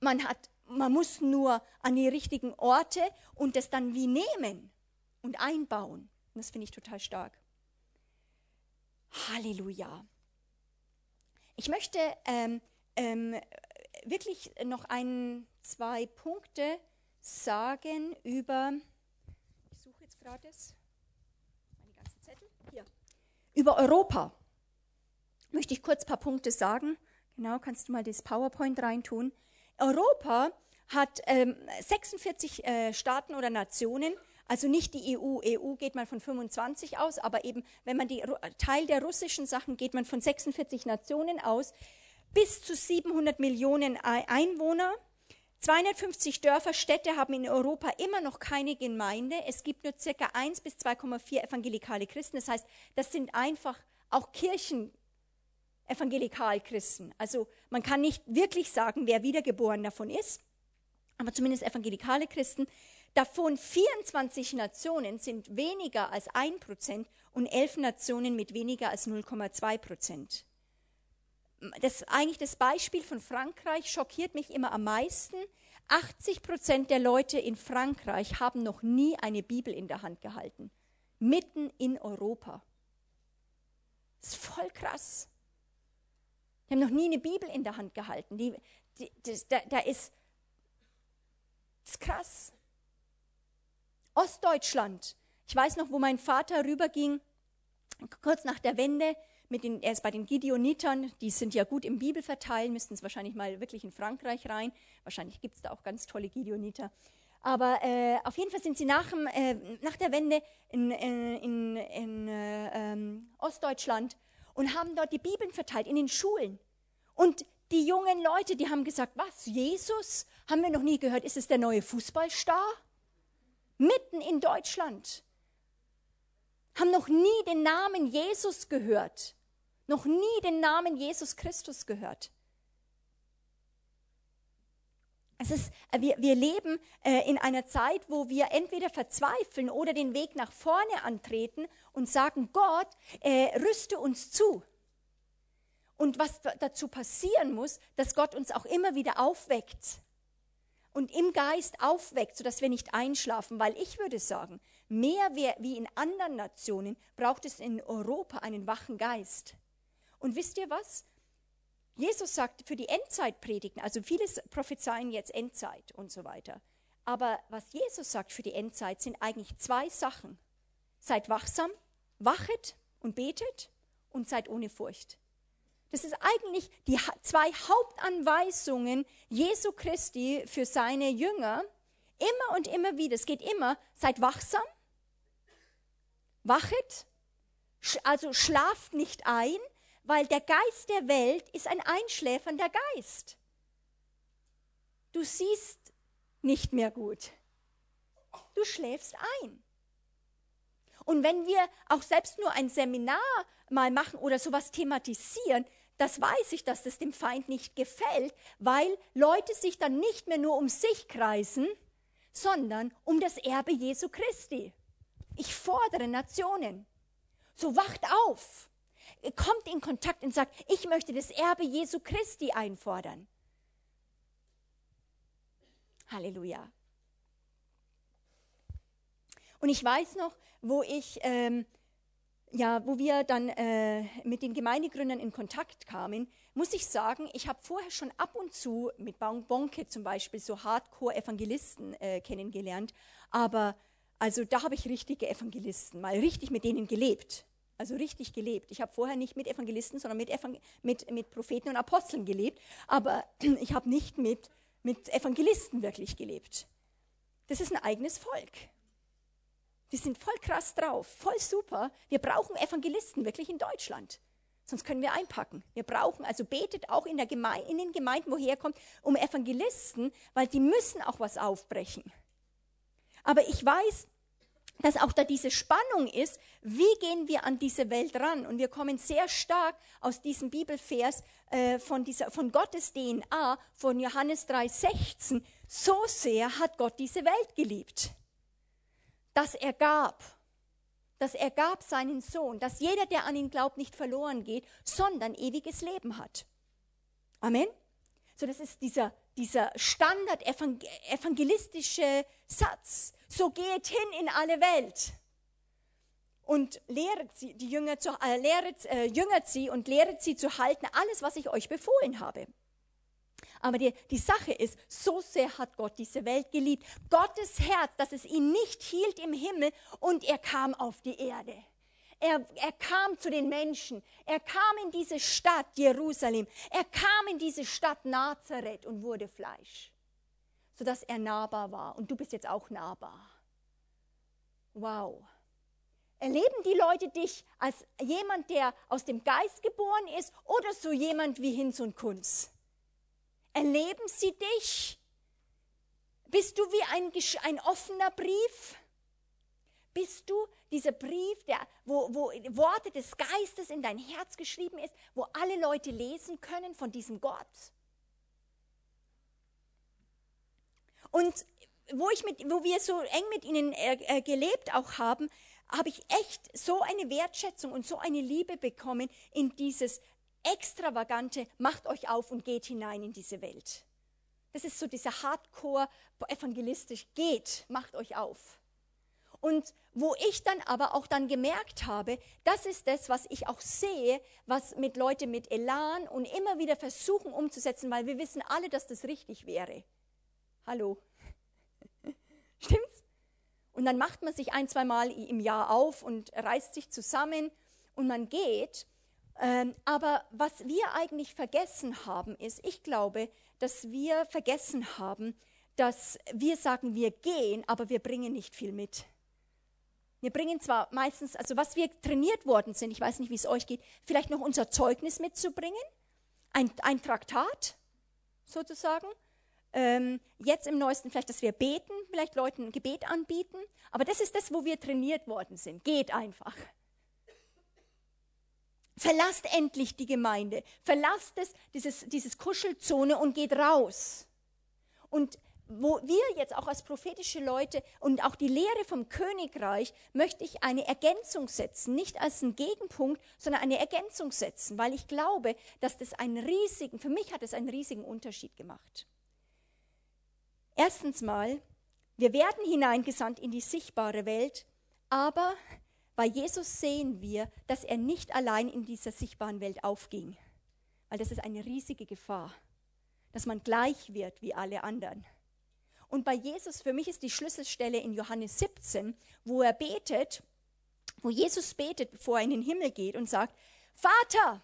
Man hat, man muss nur an die richtigen Orte und das dann wie nehmen und einbauen. Das finde ich total stark. Halleluja. Ich möchte ähm, ähm, wirklich noch ein, zwei Punkte sagen über, ich suche jetzt gerade meine ganzen Zettel, hier, über Europa. Möchte ich kurz ein paar Punkte sagen. Genau, kannst du mal das PowerPoint reintun. Europa hat ähm, 46 äh, Staaten oder Nationen, also nicht die EU. EU geht man von 25 aus, aber eben, wenn man die Teil der russischen Sachen geht man von 46 Nationen aus bis zu 700 Millionen Einwohner. 250 Dörfer, Städte haben in Europa immer noch keine Gemeinde. Es gibt nur circa 1 bis 2,4 evangelikale Christen. Das heißt, das sind einfach auch Kirchen Evangelikalchristen. Also man kann nicht wirklich sagen, wer wiedergeboren davon ist, aber zumindest evangelikale Christen. Davon 24 Nationen sind weniger als 1% und 11 Nationen mit weniger als 0,2%. Das eigentlich das Beispiel von Frankreich schockiert mich immer am meisten. 80% der Leute in Frankreich haben noch nie eine Bibel in der Hand gehalten. Mitten in Europa. Das ist voll krass. Die haben noch nie eine Bibel in der Hand gehalten. Die, die, das, da, da ist, ist krass. Ostdeutschland. Ich weiß noch, wo mein Vater rüberging, kurz nach der Wende. Mit den, er ist bei den Gideonitern, die sind ja gut im Bibelverteilen, müssten es wahrscheinlich mal wirklich in Frankreich rein. Wahrscheinlich gibt es da auch ganz tolle Gideoniter. Aber äh, auf jeden Fall sind sie nach, äh, nach der Wende in, äh, in, in äh, ähm, Ostdeutschland und haben dort die Bibeln verteilt in den Schulen. Und die jungen Leute, die haben gesagt, was, Jesus? Haben wir noch nie gehört, ist es der neue Fußballstar? Mitten in Deutschland. Haben noch nie den Namen Jesus gehört. Noch nie den Namen Jesus Christus gehört. Es ist, äh, wir, wir leben äh, in einer Zeit, wo wir entweder verzweifeln oder den Weg nach vorne antreten und sagen, Gott, äh, rüste uns zu. Und was dazu passieren muss, dass Gott uns auch immer wieder aufweckt und im Geist aufweckt, sodass wir nicht einschlafen. Weil ich würde sagen, mehr wie in anderen Nationen braucht es in Europa einen wachen Geist. Und wisst ihr was? Jesus sagt für die Endzeitpredigten, also vieles prophezeien jetzt Endzeit und so weiter. Aber was Jesus sagt für die Endzeit sind eigentlich zwei Sachen. Seid wachsam, wachet und betet und seid ohne Furcht. Das ist eigentlich die zwei Hauptanweisungen Jesu Christi für seine Jünger. Immer und immer wieder. Es geht immer, seid wachsam, wachet, also schlaft nicht ein, weil der Geist der Welt ist ein einschläfernder Geist. Du siehst nicht mehr gut. Du schläfst ein. Und wenn wir auch selbst nur ein Seminar mal machen oder sowas thematisieren, das weiß ich, dass das dem Feind nicht gefällt, weil Leute sich dann nicht mehr nur um sich kreisen, sondern um das Erbe Jesu Christi. Ich fordere Nationen. So wacht auf kommt in Kontakt und sagt, ich möchte das Erbe Jesu Christi einfordern. Halleluja. Und ich weiß noch, wo ich, ähm, ja, wo wir dann äh, mit den Gemeindegründern in Kontakt kamen, muss ich sagen, ich habe vorher schon ab und zu mit Bonke zum Beispiel so Hardcore-Evangelisten äh, kennengelernt, aber also da habe ich richtige Evangelisten, mal richtig mit denen gelebt. Also richtig gelebt. Ich habe vorher nicht mit Evangelisten, sondern mit, Evangel mit, mit Propheten und Aposteln gelebt. Aber (clears throat) ich habe nicht mit, mit Evangelisten wirklich gelebt. Das ist ein eigenes Volk. Wir sind voll krass drauf, voll super. Wir brauchen Evangelisten wirklich in Deutschland. Sonst können wir einpacken. Wir brauchen, also betet auch in, der Geme in den Gemeinden, woher kommt, um Evangelisten, weil die müssen auch was aufbrechen. Aber ich weiß, dass auch da diese Spannung ist, wie gehen wir an diese Welt ran? Und wir kommen sehr stark aus diesem Bibelvers äh, von, dieser, von Gottes DNA, von Johannes 3,16. So sehr hat Gott diese Welt geliebt, dass er gab, dass er gab seinen Sohn, dass jeder, der an ihn glaubt, nicht verloren geht, sondern ewiges Leben hat. Amen. So, das ist dieser, dieser Standard evangelistische Satz so geht hin in alle Welt und lehret sie, die Jünger, zu, äh, lehret, äh, jüngert sie und lehret sie zu halten, alles, was ich euch befohlen habe. Aber die, die Sache ist, so sehr hat Gott diese Welt geliebt. Gottes Herz, dass es ihn nicht hielt im Himmel und er kam auf die Erde. Er, er kam zu den Menschen. Er kam in diese Stadt Jerusalem. Er kam in diese Stadt Nazareth und wurde Fleisch sodass er nahbar war. Und du bist jetzt auch nahbar. Wow. Erleben die Leute dich als jemand, der aus dem Geist geboren ist oder so jemand wie Hinz und Kunz? Erleben sie dich Bist du wie ein, ein offener Brief? Bist du dieser Brief, der, wo, wo Worte des Geistes in dein Herz geschrieben ist, wo alle Leute lesen können von diesem Gott? Und wo, ich mit, wo wir so eng mit ihnen äh, äh, gelebt auch haben, habe ich echt so eine Wertschätzung und so eine Liebe bekommen in dieses extravagante, macht euch auf und geht hinein in diese Welt. Das ist so dieser Hardcore evangelistisch, geht, macht euch auf. Und wo ich dann aber auch dann gemerkt habe, das ist das, was ich auch sehe, was mit Leuten mit Elan und immer wieder versuchen umzusetzen, weil wir wissen alle, dass das richtig wäre. Hallo. (laughs) Stimmt's? Und dann macht man sich ein, zwei Mal im Jahr auf und reißt sich zusammen und man geht. Ähm, aber was wir eigentlich vergessen haben, ist, ich glaube, dass wir vergessen haben, dass wir sagen, wir gehen, aber wir bringen nicht viel mit. Wir bringen zwar meistens, also was wir trainiert worden sind, ich weiß nicht, wie es euch geht, vielleicht noch unser Zeugnis mitzubringen, ein, ein Traktat sozusagen. Ähm, jetzt im Neuesten vielleicht, dass wir beten, vielleicht Leuten ein Gebet anbieten. Aber das ist das, wo wir trainiert worden sind. Geht einfach. Verlasst endlich die Gemeinde. Verlasst es, dieses, dieses Kuschelzone und geht raus. Und wo wir jetzt auch als prophetische Leute und auch die Lehre vom Königreich möchte ich eine Ergänzung setzen, nicht als einen Gegenpunkt, sondern eine Ergänzung setzen, weil ich glaube, dass das einen riesigen, für mich hat es einen riesigen Unterschied gemacht. Erstens mal, wir werden hineingesandt in die sichtbare Welt, aber bei Jesus sehen wir, dass er nicht allein in dieser sichtbaren Welt aufging, weil das ist eine riesige Gefahr, dass man gleich wird wie alle anderen. Und bei Jesus, für mich ist die Schlüsselstelle in Johannes 17, wo er betet, wo Jesus betet, bevor er in den Himmel geht und sagt, Vater,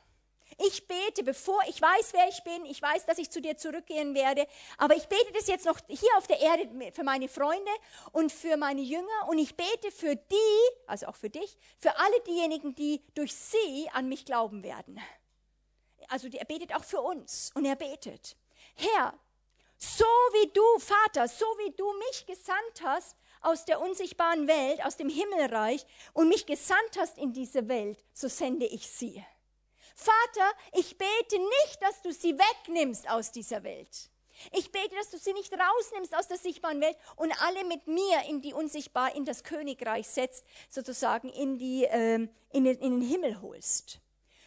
ich bete, bevor ich weiß, wer ich bin, ich weiß, dass ich zu dir zurückgehen werde, aber ich bete das jetzt noch hier auf der Erde für meine Freunde und für meine Jünger und ich bete für die, also auch für dich, für alle diejenigen, die durch sie an mich glauben werden. Also er betet auch für uns und er betet, Herr, so wie du, Vater, so wie du mich gesandt hast aus der unsichtbaren Welt, aus dem Himmelreich und mich gesandt hast in diese Welt, so sende ich sie. Vater, ich bete nicht, dass du sie wegnimmst aus dieser Welt. Ich bete, dass du sie nicht rausnimmst aus der sichtbaren Welt und alle mit mir in die unsichtbar, in das Königreich setzt, sozusagen in, die, ähm, in, den, in den Himmel holst.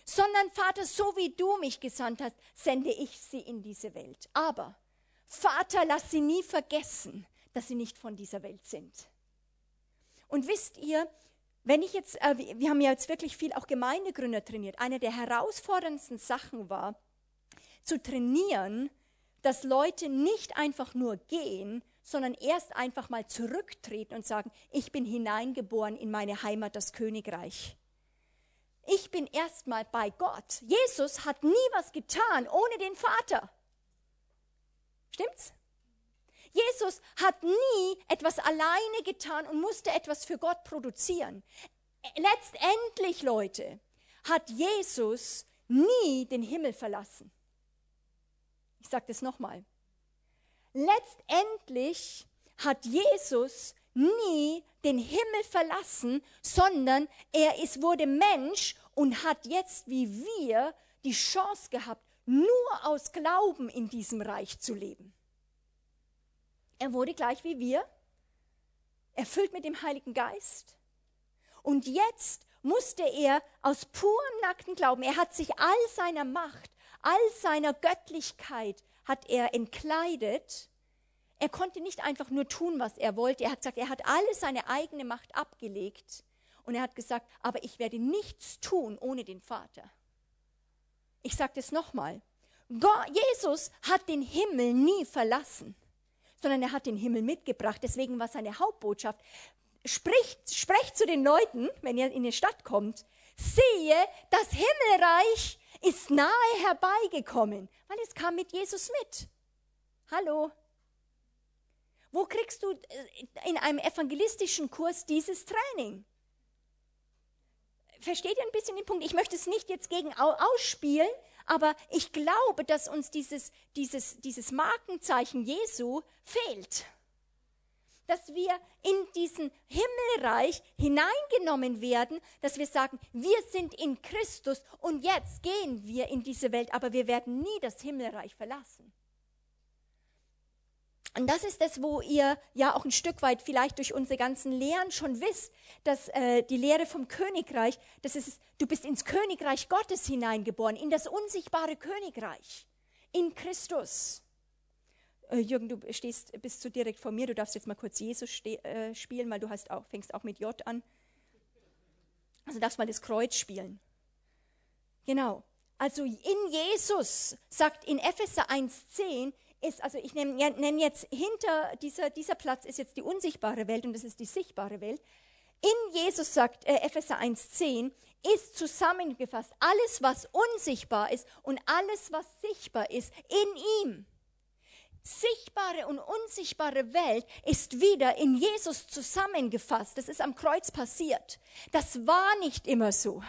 Sondern Vater, so wie du mich gesandt hast, sende ich sie in diese Welt. Aber Vater, lass sie nie vergessen, dass sie nicht von dieser Welt sind. Und wisst ihr, wenn ich jetzt, äh, wir haben ja jetzt wirklich viel auch Gemeindegründer trainiert. Eine der herausforderndsten Sachen war, zu trainieren, dass Leute nicht einfach nur gehen, sondern erst einfach mal zurücktreten und sagen, ich bin hineingeboren in meine Heimat, das Königreich. Ich bin erstmal bei Gott. Jesus hat nie was getan ohne den Vater. Stimmt's? Jesus hat nie etwas alleine getan und musste etwas für Gott produzieren. Letztendlich, Leute, hat Jesus nie den Himmel verlassen. Ich sage das nochmal. Letztendlich hat Jesus nie den Himmel verlassen, sondern er ist, wurde Mensch und hat jetzt wie wir die Chance gehabt, nur aus Glauben in diesem Reich zu leben. Er wurde gleich wie wir, erfüllt mit dem Heiligen Geist. Und jetzt musste er aus purem nackten Glauben, er hat sich all seiner Macht, all seiner Göttlichkeit hat er entkleidet. Er konnte nicht einfach nur tun, was er wollte. Er hat gesagt, er hat alle seine eigene Macht abgelegt. Und er hat gesagt, aber ich werde nichts tun ohne den Vater. Ich sage das nochmal. Jesus hat den Himmel nie verlassen sondern er hat den Himmel mitgebracht. Deswegen war seine Hauptbotschaft, spricht, sprecht zu den Leuten, wenn ihr in die Stadt kommt, siehe, das Himmelreich ist nahe herbeigekommen, weil es kam mit Jesus mit. Hallo? Wo kriegst du äh, in einem evangelistischen Kurs dieses Training? Versteht ihr ein bisschen den Punkt? Ich möchte es nicht jetzt gegen ausspielen, aber ich glaube, dass uns dieses, dieses, dieses Markenzeichen Jesu fehlt. dass wir in diesen Himmelreich hineingenommen werden, dass wir sagen, wir sind in Christus und jetzt gehen wir in diese Welt, aber wir werden nie das Himmelreich verlassen. Und das ist das, wo ihr ja auch ein Stück weit vielleicht durch unsere ganzen Lehren schon wisst, dass äh, die Lehre vom Königreich, das ist, du bist ins Königreich Gottes hineingeboren, in das unsichtbare Königreich, in Christus. Äh, Jürgen, du stehst, bist so direkt vor mir, du darfst jetzt mal kurz Jesus äh, spielen, weil du hast auch, fängst auch mit J an. Also darfst mal das Kreuz spielen. Genau. Also in Jesus sagt in Epheser 1,10, ist, also ich nenne, nenne jetzt hinter dieser, dieser Platz ist jetzt die unsichtbare Welt und das ist die sichtbare Welt. In Jesus sagt äh, Epheser 1,10, ist zusammengefasst alles, was unsichtbar ist und alles, was sichtbar ist, in ihm. Sichtbare und unsichtbare Welt ist wieder in Jesus zusammengefasst. Das ist am Kreuz passiert. Das war nicht immer so.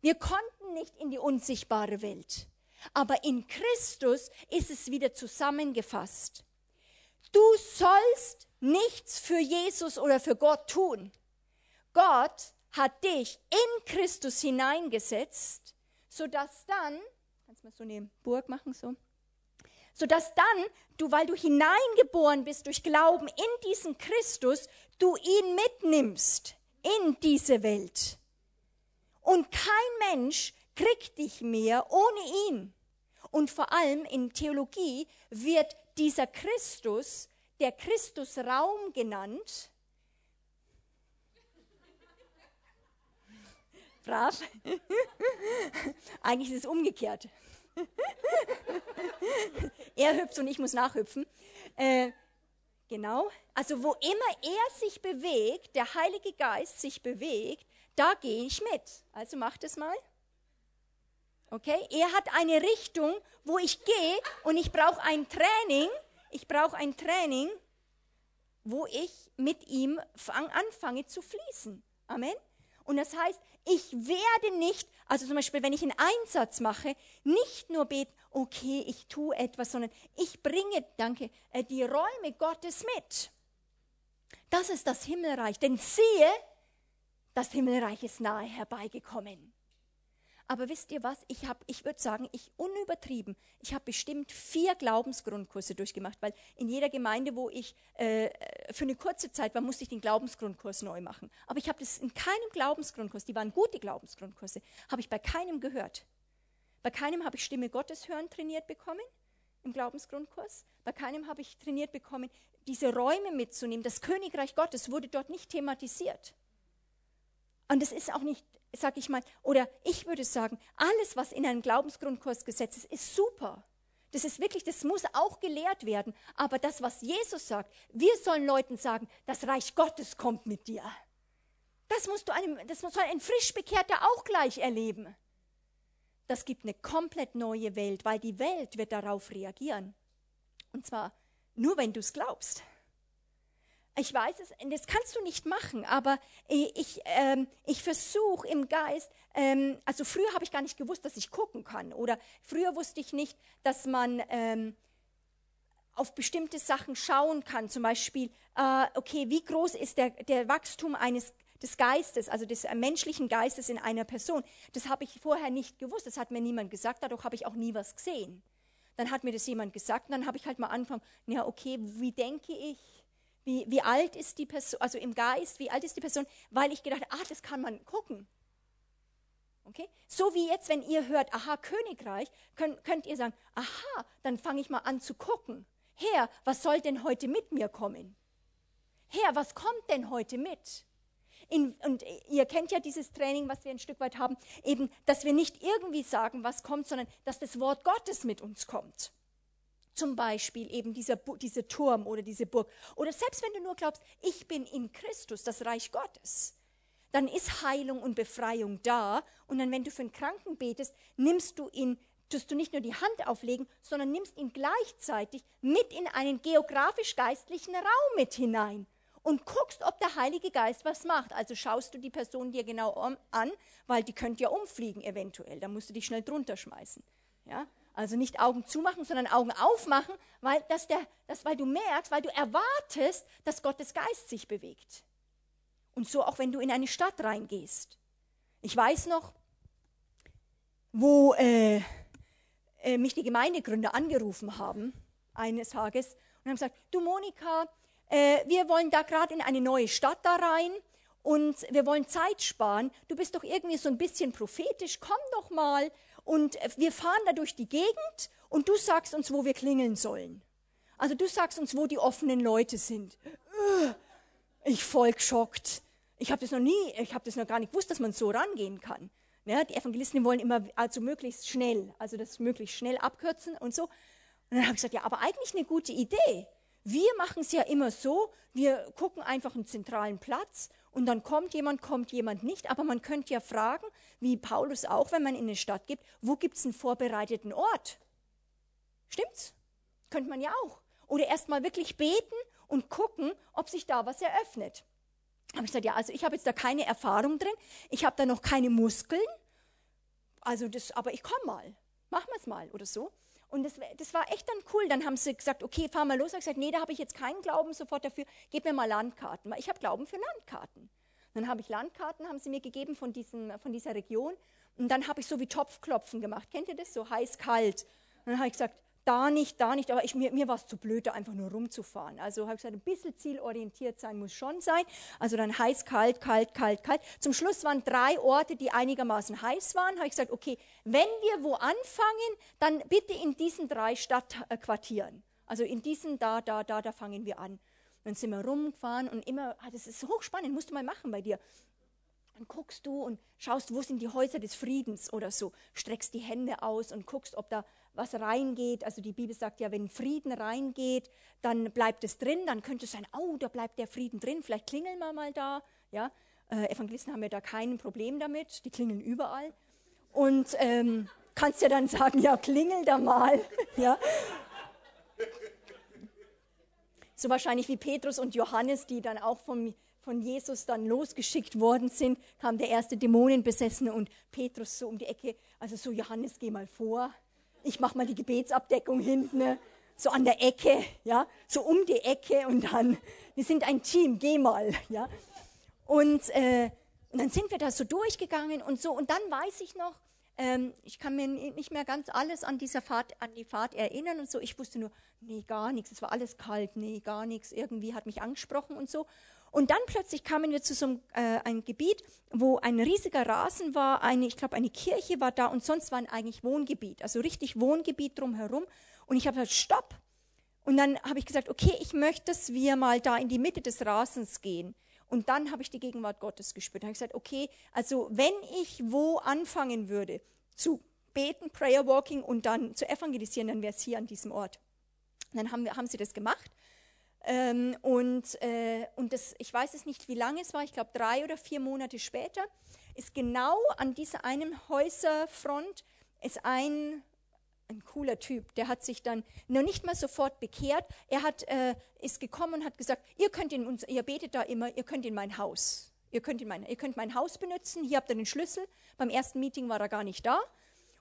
Wir konnten nicht in die unsichtbare Welt. Aber in Christus ist es wieder zusammengefasst. Du sollst nichts für Jesus oder für Gott tun. Gott hat dich in Christus hineingesetzt, sodass dann, kannst du mal so eine Burg machen, so, sodass dann du, weil du hineingeboren bist durch Glauben in diesen Christus, du ihn mitnimmst in diese Welt. Und kein Mensch kriegt dich mehr ohne ihn. Und vor allem in Theologie wird dieser Christus der Christusraum genannt. Brav. (laughs) Eigentlich ist es umgekehrt. (laughs) er hüpft und ich muss nachhüpfen. Äh, genau. Also wo immer er sich bewegt, der Heilige Geist sich bewegt, da gehe ich mit. Also macht es mal. Okay? Er hat eine Richtung, wo ich gehe und ich brauche ein Training. Ich brauche ein Training, wo ich mit ihm anfange zu fließen. Amen. Und das heißt, ich werde nicht, also zum Beispiel, wenn ich einen Einsatz mache, nicht nur beten, okay, ich tue etwas, sondern ich bringe, danke, äh, die Räume Gottes mit. Das ist das Himmelreich. Denn siehe, das Himmelreich ist nahe herbeigekommen. Aber wisst ihr was? Ich habe, ich würde sagen, ich unübertrieben, ich habe bestimmt vier Glaubensgrundkurse durchgemacht, weil in jeder Gemeinde, wo ich äh, für eine kurze Zeit war, musste ich den Glaubensgrundkurs neu machen. Aber ich habe das in keinem Glaubensgrundkurs, die waren gute Glaubensgrundkurse, habe ich bei keinem gehört. Bei keinem habe ich Stimme Gottes hören trainiert bekommen im Glaubensgrundkurs. Bei keinem habe ich trainiert bekommen, diese Räume mitzunehmen. Das Königreich Gottes wurde dort nicht thematisiert. Und es ist auch nicht sag ich mal, oder ich würde sagen, alles, was in einem Glaubensgrundkurs gesetzt ist, ist super. Das ist wirklich, das muss auch gelehrt werden. Aber das, was Jesus sagt, wir sollen Leuten sagen, das Reich Gottes kommt mit dir. Das musst du einem, das soll ein Frischbekehrter auch gleich erleben. Das gibt eine komplett neue Welt, weil die Welt wird darauf reagieren. Und zwar nur, wenn du es glaubst. Ich weiß es, das kannst du nicht machen, aber ich, ähm, ich versuche im Geist, ähm, also früher habe ich gar nicht gewusst, dass ich gucken kann oder früher wusste ich nicht, dass man ähm, auf bestimmte Sachen schauen kann, zum Beispiel, äh, okay, wie groß ist der, der Wachstum eines des Geistes, also des menschlichen Geistes in einer Person. Das habe ich vorher nicht gewusst, das hat mir niemand gesagt, dadurch habe ich auch nie was gesehen. Dann hat mir das jemand gesagt und dann habe ich halt mal angefangen, ja, okay, wie denke ich? Wie, wie alt ist die Person, also im Geist, wie alt ist die Person, weil ich gedacht habe, ah, das kann man gucken. Okay? So wie jetzt, wenn ihr hört, aha, Königreich, könnt, könnt ihr sagen, aha, dann fange ich mal an zu gucken. Herr, was soll denn heute mit mir kommen? Herr, was kommt denn heute mit? In, und ihr kennt ja dieses Training, was wir ein Stück weit haben, eben, dass wir nicht irgendwie sagen, was kommt, sondern dass das Wort Gottes mit uns kommt. Zum Beispiel eben dieser, dieser Turm oder diese Burg. Oder selbst wenn du nur glaubst, ich bin in Christus, das Reich Gottes, dann ist Heilung und Befreiung da. Und dann, wenn du für einen Kranken betest, nimmst du ihn, tust du nicht nur die Hand auflegen, sondern nimmst ihn gleichzeitig mit in einen geografisch-geistlichen Raum mit hinein und guckst, ob der Heilige Geist was macht. Also schaust du die Person dir genau an, weil die könnte ja umfliegen eventuell. Da musst du dich schnell drunter schmeißen. Ja? Also nicht Augen zumachen, sondern Augen aufmachen, weil, dass der, das, weil du merkst, weil du erwartest, dass Gottes Geist sich bewegt. Und so auch wenn du in eine Stadt reingehst. Ich weiß noch, wo äh, äh, mich die Gemeindegründer angerufen haben, eines Tages, und haben gesagt, du Monika, äh, wir wollen da gerade in eine neue Stadt da rein und wir wollen Zeit sparen. Du bist doch irgendwie so ein bisschen prophetisch, komm doch mal und wir fahren da durch die Gegend und du sagst uns, wo wir klingeln sollen. Also du sagst uns, wo die offenen Leute sind. Ich voll geschockt. Ich habe das noch nie, ich habe das noch gar nicht gewusst, dass man so rangehen kann. Ja, die Evangelisten wollen immer also möglichst schnell, also das möglichst schnell abkürzen und so. Und dann habe ich gesagt, ja, aber eigentlich eine gute Idee. Wir machen es ja immer so, wir gucken einfach einen zentralen Platz und dann kommt jemand, kommt jemand nicht. Aber man könnte ja fragen, wie Paulus auch, wenn man in eine Stadt gibt, wo gibt es einen vorbereiteten Ort? Stimmt's? Könnte man ja auch. Oder erst mal wirklich beten und gucken, ob sich da was eröffnet habe ich gesagt, ja, also ich habe jetzt da keine Erfahrung drin, ich habe da noch keine Muskeln, also das, aber ich komme mal, machen wir es mal oder so. Und das, das, war echt dann cool. Dann haben sie gesagt, okay, fahr mal los. Ich gesagt, nee, da habe ich jetzt keinen Glauben sofort dafür. Gib mir mal Landkarten, weil ich habe Glauben für Landkarten. Dann habe ich Landkarten, haben sie mir gegeben von, diesem, von dieser Region. Und dann habe ich so wie Topfklopfen gemacht. Kennt ihr das? So heiß, kalt. Und dann habe ich gesagt, da nicht, da nicht, aber ich, mir, mir war es zu blöd, da einfach nur rumzufahren. Also habe ich gesagt, ein bisschen zielorientiert sein muss schon sein. Also dann heiß, kalt, kalt, kalt, kalt. Zum Schluss waren drei Orte, die einigermaßen heiß waren. Habe ich gesagt, okay, wenn wir wo anfangen, dann bitte in diesen drei Stadtquartieren. Also in diesen, da, da, da, da fangen wir an. Dann sind wir rumgefahren und immer, ah, das ist hochspannend, musst du mal machen bei dir. Dann guckst du und schaust, wo sind die Häuser des Friedens oder so. Streckst die Hände aus und guckst, ob da was reingeht. Also die Bibel sagt ja, wenn Frieden reingeht, dann bleibt es drin. Dann könnte es sein, oh, da bleibt der Frieden drin. Vielleicht klingeln wir mal da. Ja, äh, Evangelisten haben ja da kein Problem damit. Die klingeln überall. Und ähm, kannst ja dann sagen, ja, klingel da mal. (laughs) ja. So wahrscheinlich wie Petrus und Johannes, die dann auch vom von Jesus dann losgeschickt worden sind, kam der erste Dämonenbesessene und Petrus so um die Ecke, also so Johannes, geh mal vor ich mache mal die Gebetsabdeckung hinten, ne? so an der Ecke, ja, so um die Ecke und dann, wir sind ein Team, geh mal, ja. Und, äh, und dann sind wir da so durchgegangen und so und dann weiß ich noch, ähm, ich kann mir nicht mehr ganz alles an dieser Fahrt, an die Fahrt erinnern und so. Ich wusste nur, nee, gar nichts. Es war alles kalt, nee, gar nichts. Irgendwie hat mich angesprochen und so. Und dann plötzlich kamen wir zu so einem äh, ein Gebiet, wo ein riesiger Rasen war, eine, ich glaube, eine Kirche war da und sonst war eigentlich Wohngebiet, also richtig Wohngebiet drumherum. Und ich habe gesagt, stopp. Und dann habe ich gesagt, okay, ich möchte, dass wir mal da in die Mitte des Rasens gehen. Und dann habe ich die Gegenwart Gottes gespürt. Dann habe ich gesagt, okay, also wenn ich wo anfangen würde zu beten, Prayer Walking und dann zu evangelisieren, dann wäre es hier an diesem Ort. Und dann haben, wir, haben sie das gemacht. Ähm, und äh, und das, ich weiß es nicht, wie lange es war, ich glaube drei oder vier Monate später, ist genau an dieser einen Häuserfront ist ein, ein cooler Typ, der hat sich dann noch nicht mal sofort bekehrt. Er hat, äh, ist gekommen und hat gesagt, ihr könnt in uns, ihr betet da immer, ihr könnt in mein Haus. Ihr könnt, in mein, ihr könnt mein Haus benutzen, hier habt ihr den Schlüssel. Beim ersten Meeting war er gar nicht da.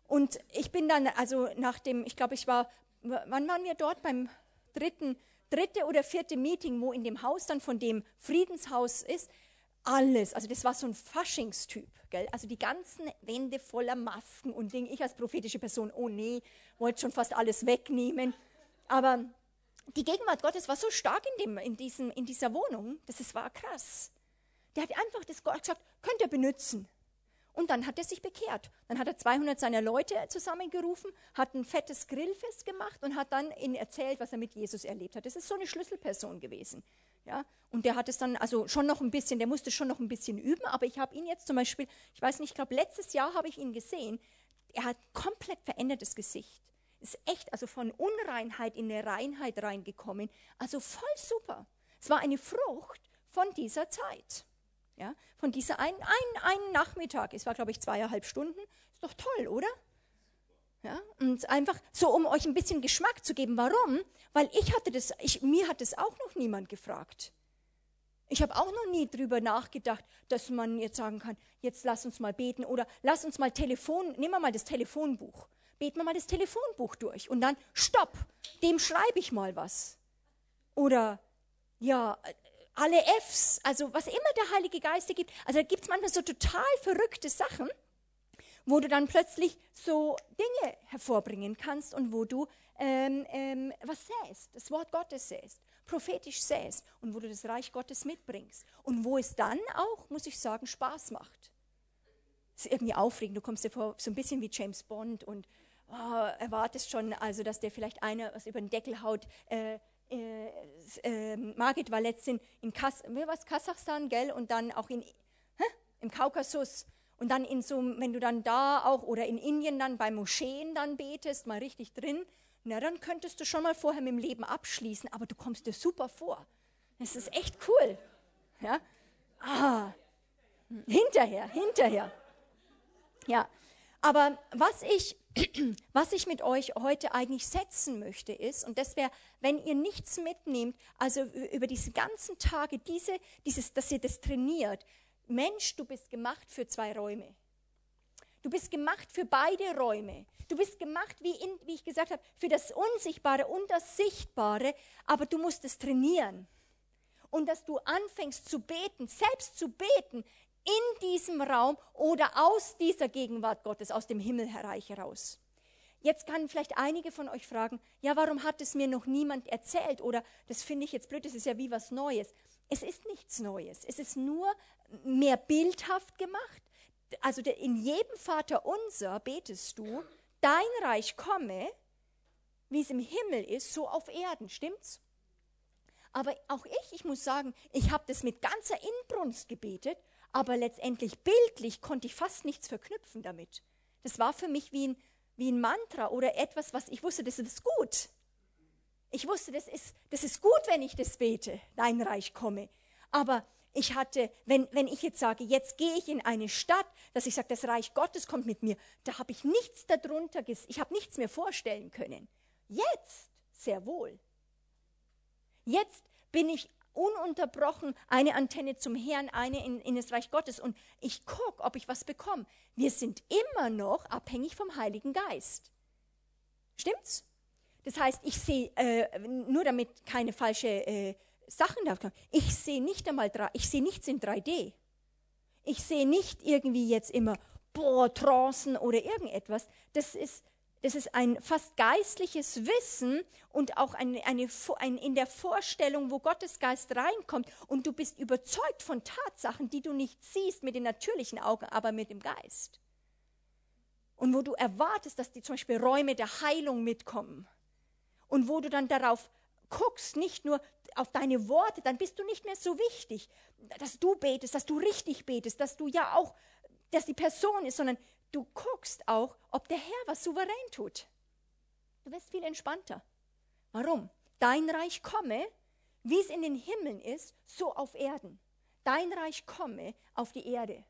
Und ich bin dann, also nach dem, ich glaube, ich war, wann waren wir dort? Beim dritten dritte oder vierte Meeting, wo in dem Haus dann von dem Friedenshaus ist, alles, also das war so ein Faschingstyp, gell? also die ganzen Wände voller Masken und Dinge. Ich als prophetische Person, oh nee, wollte schon fast alles wegnehmen. Aber die Gegenwart Gottes war so stark in, dem, in, diesem, in dieser Wohnung, dass es war krass. Der hat einfach das Gott gesagt, könnt ihr benutzen. Und dann hat er sich bekehrt. Dann hat er 200 seiner Leute zusammengerufen, hat ein fettes Grillfest gemacht und hat dann ihnen erzählt, was er mit Jesus erlebt hat. Das ist so eine Schlüsselperson gewesen. Ja, und der hat es dann also schon noch ein bisschen, der musste schon noch ein bisschen üben, aber ich habe ihn jetzt zum Beispiel, ich weiß nicht, ich glaube letztes Jahr habe ich ihn gesehen, er hat komplett verändertes Gesicht. Ist echt, also von Unreinheit in eine Reinheit reingekommen. Also voll super. Es war eine Frucht von dieser Zeit. Ja, von dieser einen, einen, einen Nachmittag, es war glaube ich zweieinhalb Stunden, ist doch toll, oder? Ja, und einfach so, um euch ein bisschen Geschmack zu geben. Warum? Weil ich hatte das, ich, mir hat das auch noch niemand gefragt. Ich habe auch noch nie drüber nachgedacht, dass man jetzt sagen kann, jetzt lass uns mal beten oder lass uns mal Telefon, nehmen wir mal das Telefonbuch. beten wir mal das Telefonbuch durch und dann, stopp, dem schreibe ich mal was. Oder, ja, alle Fs, also was immer der Heilige Geist dir gibt. Also da gibt es manchmal so total verrückte Sachen, wo du dann plötzlich so Dinge hervorbringen kannst und wo du ähm, ähm, was säst, das Wort Gottes säst, prophetisch säst und wo du das Reich Gottes mitbringst. Und wo es dann auch, muss ich sagen, Spaß macht. Es ist irgendwie aufregend, du kommst dir vor, so ein bisschen wie James Bond und oh, erwartest schon, also dass der vielleicht einer was über den Deckel haut. Äh, äh, äh, Margit war letztens in Kas Kasachstan, gell, und dann auch in, hä? im Kaukasus. Und dann in so, wenn du dann da auch oder in Indien dann bei Moscheen dann betest, mal richtig drin, na dann könntest du schon mal vorher mit dem Leben abschließen, aber du kommst dir super vor. Das ist echt cool. Ja? Ah, hinterher, hinterher. Ja, aber was ich (clears throat) was ich mit euch heute eigentlich setzen möchte, ist, und das wäre, wenn ihr nichts mitnehmt, also über diese ganzen Tage, diese, dieses, dass ihr das trainiert. Mensch, du bist gemacht für zwei Räume. Du bist gemacht für beide Räume. Du bist gemacht, wie, in, wie ich gesagt habe, für das Unsichtbare und das Sichtbare, aber du musst es trainieren. Und dass du anfängst zu beten, selbst zu beten, in diesem Raum oder aus dieser Gegenwart Gottes, aus dem Himmelreich heraus. Jetzt kann vielleicht einige von euch fragen, ja, warum hat es mir noch niemand erzählt? Oder das finde ich jetzt blöd, das ist ja wie was Neues. Es ist nichts Neues. Es ist nur mehr bildhaft gemacht. Also in jedem Vater unser betest du, dein Reich komme, wie es im Himmel ist, so auf Erden. Stimmt's? Aber auch ich, ich muss sagen, ich habe das mit ganzer Inbrunst gebetet aber letztendlich bildlich konnte ich fast nichts verknüpfen damit. Das war für mich wie ein, wie ein Mantra oder etwas, was ich wusste, das ist gut. Ich wusste, das ist, das ist gut, wenn ich das bete, dein Reich komme. Aber ich hatte, wenn, wenn ich jetzt sage, jetzt gehe ich in eine Stadt, dass ich sage, das Reich Gottes kommt mit mir, da habe ich nichts darunter, ich habe nichts mehr vorstellen können. Jetzt sehr wohl. Jetzt bin ich ununterbrochen eine Antenne zum Herrn, eine in, in das Reich Gottes und ich gucke, ob ich was bekomme. Wir sind immer noch abhängig vom Heiligen Geist. Stimmt's? Das heißt, ich sehe, äh, nur damit keine falsche äh, Sachen da kommen, ich sehe nicht einmal, ich sehe nichts in 3D. Ich sehe nicht irgendwie jetzt immer, boah, Trancen oder irgendetwas. Das ist, das ist ein fast geistliches Wissen und auch eine, eine, ein, in der Vorstellung, wo Gottes Geist reinkommt und du bist überzeugt von Tatsachen, die du nicht siehst mit den natürlichen Augen, aber mit dem Geist. Und wo du erwartest, dass die zum Beispiel Räume der Heilung mitkommen. Und wo du dann darauf guckst, nicht nur auf deine Worte, dann bist du nicht mehr so wichtig, dass du betest, dass du richtig betest, dass du ja auch, dass die Person ist, sondern du guckst auch, ob der Herr was souverän tut. Du wirst viel entspannter. Warum? Dein Reich komme, wie es in den Himmeln ist, so auf Erden. Dein Reich komme auf die Erde.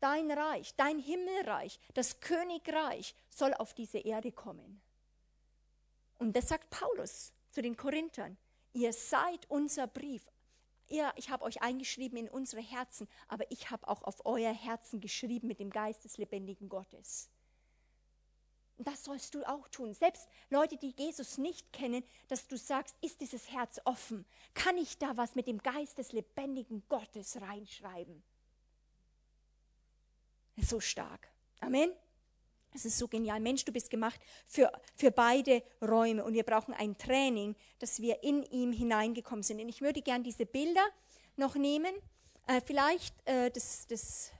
Dein Reich, dein Himmelreich, das Königreich soll auf diese Erde kommen. Und das sagt Paulus zu den Korinthern. Ihr seid unser Brief, ihr, ich habe euch eingeschrieben in unsere Herzen, aber ich habe auch auf euer Herzen geschrieben mit dem Geist des lebendigen Gottes. Das sollst du auch tun. Selbst Leute, die Jesus nicht kennen, dass du sagst, ist dieses Herz offen? Kann ich da was mit dem Geist des lebendigen Gottes reinschreiben? So stark. Amen. Es ist so genial. Mensch, du bist gemacht für, für beide Räume und wir brauchen ein Training, dass wir in ihm hineingekommen sind. Und ich würde gern diese Bilder noch nehmen. Äh, vielleicht äh, das, das,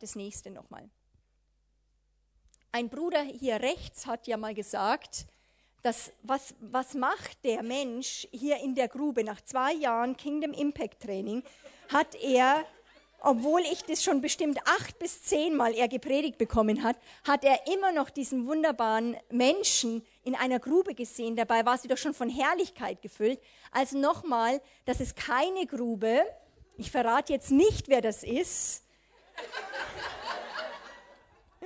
das nächste nochmal. Ein Bruder hier rechts hat ja mal gesagt, dass was, was macht der Mensch hier in der Grube nach zwei Jahren Kingdom Impact Training, hat er obwohl ich das schon bestimmt acht bis zehnmal er gepredigt bekommen hat, hat er immer noch diesen wunderbaren Menschen in einer Grube gesehen. Dabei war sie doch schon von Herrlichkeit gefüllt. Also nochmal, das ist keine Grube. Ich verrate jetzt nicht, wer das ist. (laughs)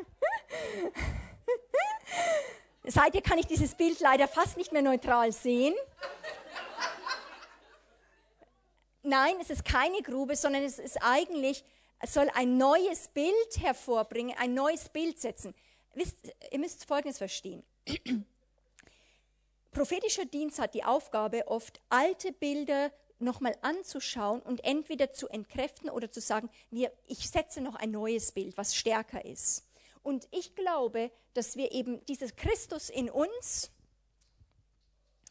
Seither kann ich dieses Bild leider fast nicht mehr neutral sehen. Nein, es ist keine Grube, sondern es ist eigentlich, es soll ein neues Bild hervorbringen, ein neues Bild setzen. wisst, ihr müsst Folgendes verstehen. (clears throat) Prophetischer Dienst hat die Aufgabe, oft alte Bilder nochmal anzuschauen und entweder zu entkräften oder zu sagen, wir, ich setze noch ein neues Bild, was stärker ist. Und ich glaube, dass wir eben dieses Christus in uns,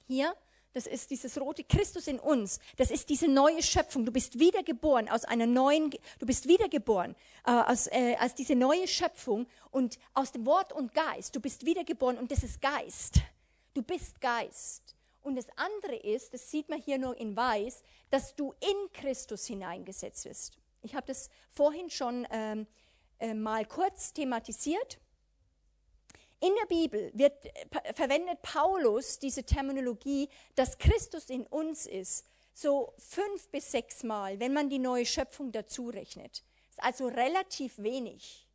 hier, das ist dieses rote Christus in uns, das ist diese neue Schöpfung. Du bist wiedergeboren aus einer neuen, du bist wiedergeboren äh, aus, äh, als diese neue Schöpfung und aus dem Wort und Geist. Du bist wiedergeboren und das ist Geist. Du bist Geist. Und das andere ist, das sieht man hier nur in weiß, dass du in Christus hineingesetzt wirst. Ich habe das vorhin schon ähm, äh, mal kurz thematisiert. In der Bibel wird, äh, verwendet Paulus diese Terminologie, dass Christus in uns ist, so fünf bis sechs Mal, wenn man die neue Schöpfung dazu rechnet. Ist also relativ wenig.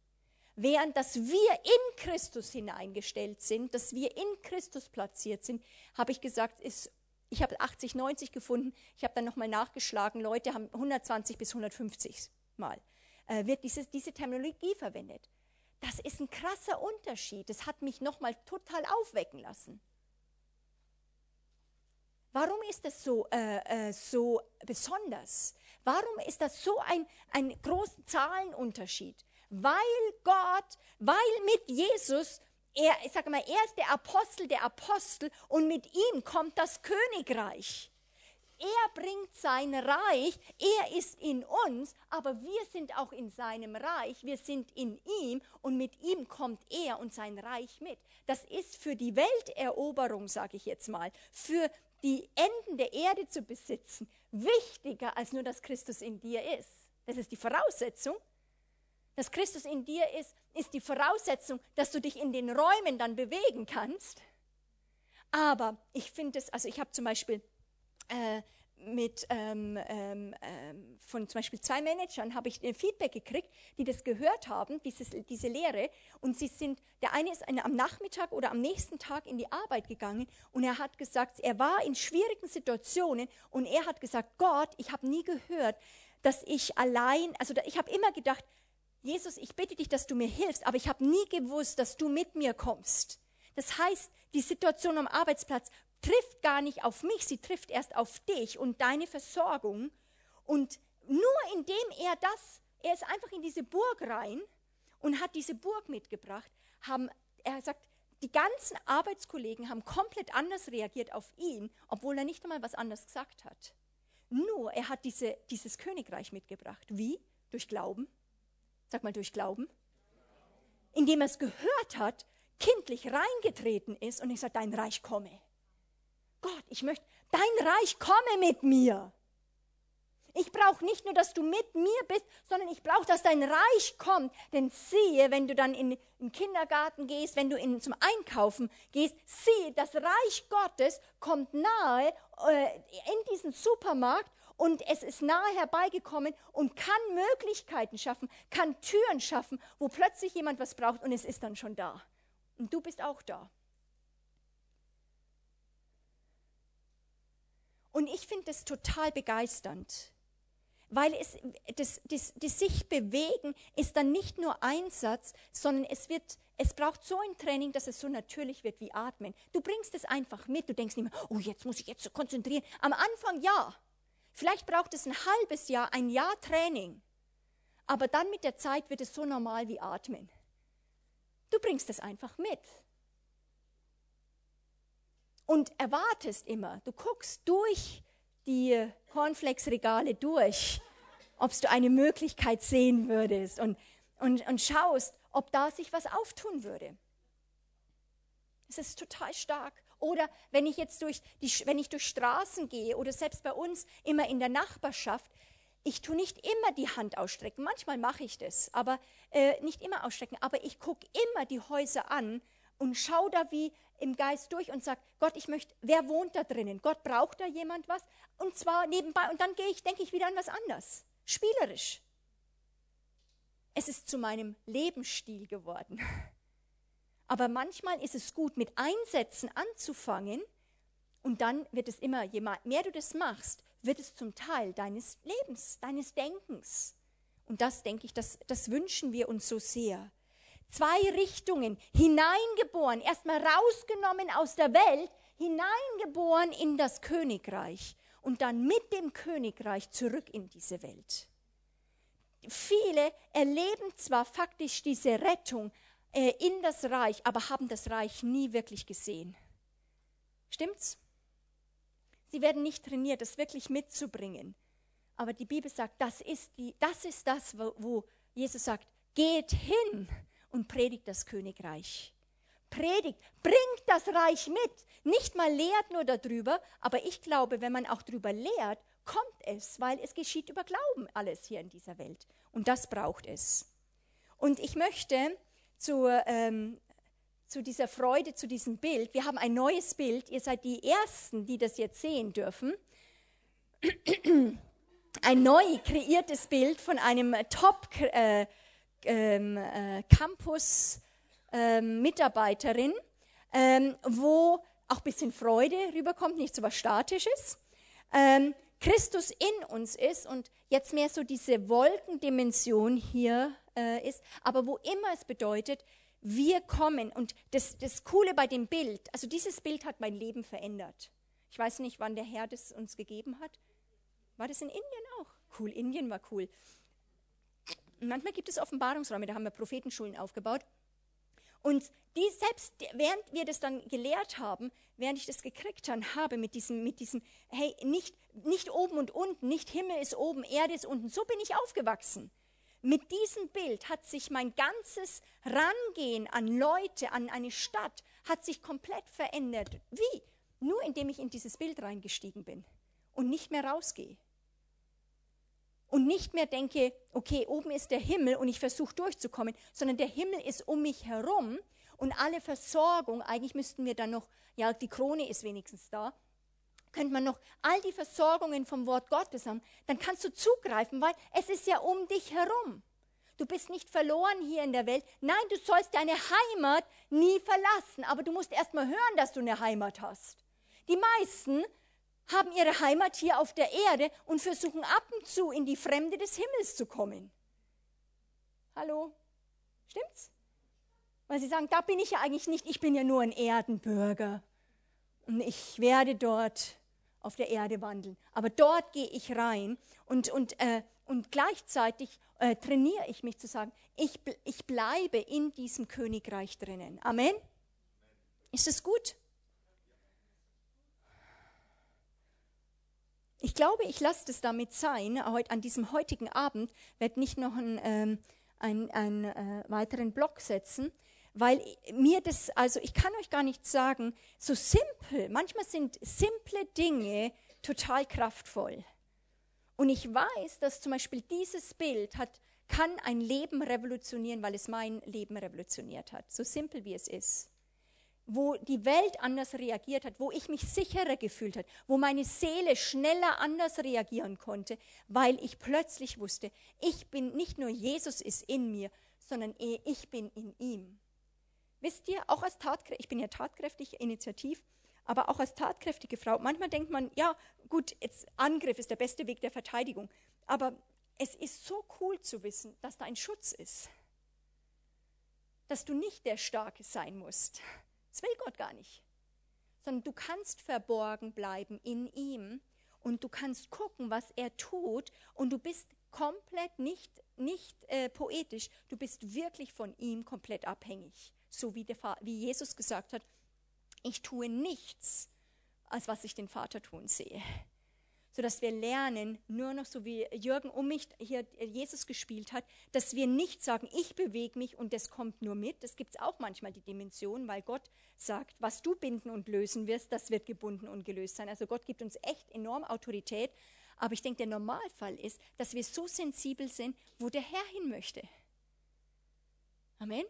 Während dass wir in Christus hineingestellt sind, dass wir in Christus platziert sind, habe ich gesagt, ist, ich habe 80, 90 gefunden, ich habe dann nochmal nachgeschlagen, Leute haben 120 bis 150 Mal, äh, wird diese, diese Terminologie verwendet. Das ist ein krasser Unterschied. Das hat mich nochmal total aufwecken lassen. Warum ist das so, äh, äh, so besonders? Warum ist das so ein, ein großer Zahlenunterschied? weil Gott, weil mit Jesus, er, ich sage mal, er ist der Apostel der Apostel und mit ihm kommt das Königreich. Er bringt sein Reich, er ist in uns, aber wir sind auch in seinem Reich, wir sind in ihm und mit ihm kommt er und sein Reich mit. Das ist für die Welteroberung, sage ich jetzt mal, für die Enden der Erde zu besitzen, wichtiger als nur, dass Christus in dir ist. Das ist die Voraussetzung dass Christus in dir ist, ist die Voraussetzung, dass du dich in den Räumen dann bewegen kannst. Aber ich finde es, also ich habe zum Beispiel äh, mit ähm, ähm, ähm, von zum Beispiel zwei Managern habe ich Feedback gekriegt, die das gehört haben, dieses, diese Lehre. Und sie sind, der eine ist eine, am Nachmittag oder am nächsten Tag in die Arbeit gegangen und er hat gesagt, er war in schwierigen Situationen und er hat gesagt, Gott, ich habe nie gehört, dass ich allein, also ich habe immer gedacht, Jesus, ich bitte dich, dass du mir hilfst, aber ich habe nie gewusst, dass du mit mir kommst. Das heißt, die Situation am Arbeitsplatz trifft gar nicht auf mich, sie trifft erst auf dich und deine Versorgung. Und nur indem er das, er ist einfach in diese Burg rein und hat diese Burg mitgebracht, haben, er sagt, die ganzen Arbeitskollegen haben komplett anders reagiert auf ihn, obwohl er nicht einmal was anderes gesagt hat. Nur er hat diese, dieses Königreich mitgebracht. Wie? Durch Glauben. Sag mal durch Glauben. Indem er es gehört hat, kindlich reingetreten ist und ich sage, dein Reich komme. Gott, ich möchte, dein Reich komme mit mir. Ich brauche nicht nur, dass du mit mir bist, sondern ich brauche, dass dein Reich kommt. Denn siehe, wenn du dann in den Kindergarten gehst, wenn du in, zum Einkaufen gehst, siehe, das Reich Gottes kommt nahe äh, in diesen Supermarkt und es ist nahe herbeigekommen und kann Möglichkeiten schaffen, kann Türen schaffen, wo plötzlich jemand was braucht und es ist dann schon da. Und du bist auch da. Und ich finde das total begeisternd, weil es, das, das, das sich bewegen ist dann nicht nur Einsatz, sondern es wird, es braucht so ein Training, dass es so natürlich wird wie Atmen. Du bringst es einfach mit, du denkst nicht mehr, oh, jetzt muss ich jetzt so konzentrieren. Am Anfang ja, Vielleicht braucht es ein halbes Jahr, ein Jahr Training. Aber dann mit der Zeit wird es so normal wie Atmen. Du bringst es einfach mit. Und erwartest immer, du guckst durch die Cornflakes-Regale durch, ob du eine Möglichkeit sehen würdest und, und, und schaust, ob da sich was auftun würde. Es ist total stark. Oder wenn ich jetzt durch, die, wenn ich durch Straßen gehe oder selbst bei uns immer in der Nachbarschaft, ich tue nicht immer die Hand ausstrecken. Manchmal mache ich das, aber äh, nicht immer ausstrecken. Aber ich gucke immer die Häuser an und schaue da wie im Geist durch und sage, Gott, ich möchte, wer wohnt da drinnen? Gott braucht da jemand was? Und zwar nebenbei. Und dann gehe ich, denke ich wieder an was anderes. Spielerisch. Es ist zu meinem Lebensstil geworden. (laughs) Aber manchmal ist es gut, mit Einsätzen anzufangen und dann wird es immer, je mehr du das machst, wird es zum Teil deines Lebens, deines Denkens. Und das denke ich, das, das wünschen wir uns so sehr. Zwei Richtungen, hineingeboren, erstmal rausgenommen aus der Welt, hineingeboren in das Königreich und dann mit dem Königreich zurück in diese Welt. Viele erleben zwar faktisch diese Rettung äh, in das Reich, aber haben das Reich nie wirklich gesehen. Stimmt's? Sie werden nicht trainiert, das wirklich mitzubringen. Aber die Bibel sagt, das ist, die, das, ist das, wo, wo Jesus sagt, geht hin und predigt das Königreich. Predigt, bringt das Reich mit. Nicht mal lehrt nur darüber, aber ich glaube, wenn man auch darüber lehrt, kommt es, weil es geschieht über Glauben alles hier in dieser Welt. Und das braucht es. Und ich möchte zu, ähm, zu dieser Freude, zu diesem Bild, wir haben ein neues Bild, ihr seid die Ersten, die das jetzt sehen dürfen. Ein neu kreiertes Bild von einem Top äh, ähm, äh, Campus ähm, ähm, wo auch ein bisschen Freude rüberkommt, nicht so was Statisches. Ähm, Christus in uns ist und jetzt mehr so diese Wolkendimension hier äh, ist, aber wo immer es bedeutet, wir kommen und das, das Coole bei dem Bild, also dieses Bild hat mein Leben verändert. Ich weiß nicht, wann der Herr das uns gegeben hat. War das in Indien auch? Cool, Indien war cool. Manchmal gibt es Offenbarungsräume, da haben wir Prophetenschulen aufgebaut. Und die selbst, während wir das dann gelehrt haben, während ich das gekriegt habe mit diesem, mit diesem, hey, nicht, nicht oben und unten, nicht Himmel ist oben, Erde ist unten, so bin ich aufgewachsen. Mit diesem Bild hat sich mein ganzes Rangehen an Leute, an eine Stadt, hat sich komplett verändert. Wie? Nur indem ich in dieses Bild reingestiegen bin und nicht mehr rausgehe und nicht mehr denke, okay, oben ist der Himmel und ich versuche durchzukommen, sondern der Himmel ist um mich herum und alle Versorgung, eigentlich müssten wir dann noch, ja, die Krone ist wenigstens da, könnte man noch all die Versorgungen vom Wort Gottes haben, dann kannst du zugreifen, weil es ist ja um dich herum. Du bist nicht verloren hier in der Welt. Nein, du sollst deine Heimat nie verlassen, aber du musst erst mal hören, dass du eine Heimat hast. Die meisten haben ihre Heimat hier auf der Erde und versuchen ab und zu in die Fremde des Himmels zu kommen. Hallo? Stimmt's? Weil sie sagen, da bin ich ja eigentlich nicht, ich bin ja nur ein Erdenbürger. Und ich werde dort auf der Erde wandeln. Aber dort gehe ich rein und, und, äh, und gleichzeitig äh, trainiere ich mich zu sagen, ich, ich bleibe in diesem Königreich drinnen. Amen? Ist das gut? Ich glaube, ich lasse das damit sein. Heute, an diesem heutigen Abend werde nicht noch einen, ähm, einen, einen äh, weiteren Block setzen, weil mir das, also ich kann euch gar nicht sagen, so simpel, manchmal sind simple Dinge total kraftvoll. Und ich weiß, dass zum Beispiel dieses Bild hat, kann ein Leben revolutionieren, weil es mein Leben revolutioniert hat. So simpel wie es ist wo die Welt anders reagiert hat, wo ich mich sicherer gefühlt hat, wo meine Seele schneller anders reagieren konnte, weil ich plötzlich wusste, ich bin nicht nur Jesus ist in mir, sondern ich bin in ihm. Wisst ihr, auch als tatkräftig, ich bin ja tatkräftig, initiativ, aber auch als tatkräftige Frau, manchmal denkt man, ja, gut, jetzt Angriff ist der beste Weg der Verteidigung, aber es ist so cool zu wissen, dass da ein Schutz ist, dass du nicht der Starke sein musst, das will Gott gar nicht. Sondern du kannst verborgen bleiben in ihm und du kannst gucken, was er tut und du bist komplett nicht, nicht äh, poetisch, du bist wirklich von ihm komplett abhängig. So wie, der, wie Jesus gesagt hat, ich tue nichts, als was ich den Vater tun sehe sodass wir lernen, nur noch so wie Jürgen um mich hier Jesus gespielt hat, dass wir nicht sagen, ich bewege mich und das kommt nur mit. Das gibt es auch manchmal die Dimension, weil Gott sagt, was du binden und lösen wirst, das wird gebunden und gelöst sein. Also Gott gibt uns echt enorm Autorität. Aber ich denke, der Normalfall ist, dass wir so sensibel sind, wo der Herr hin möchte. Amen.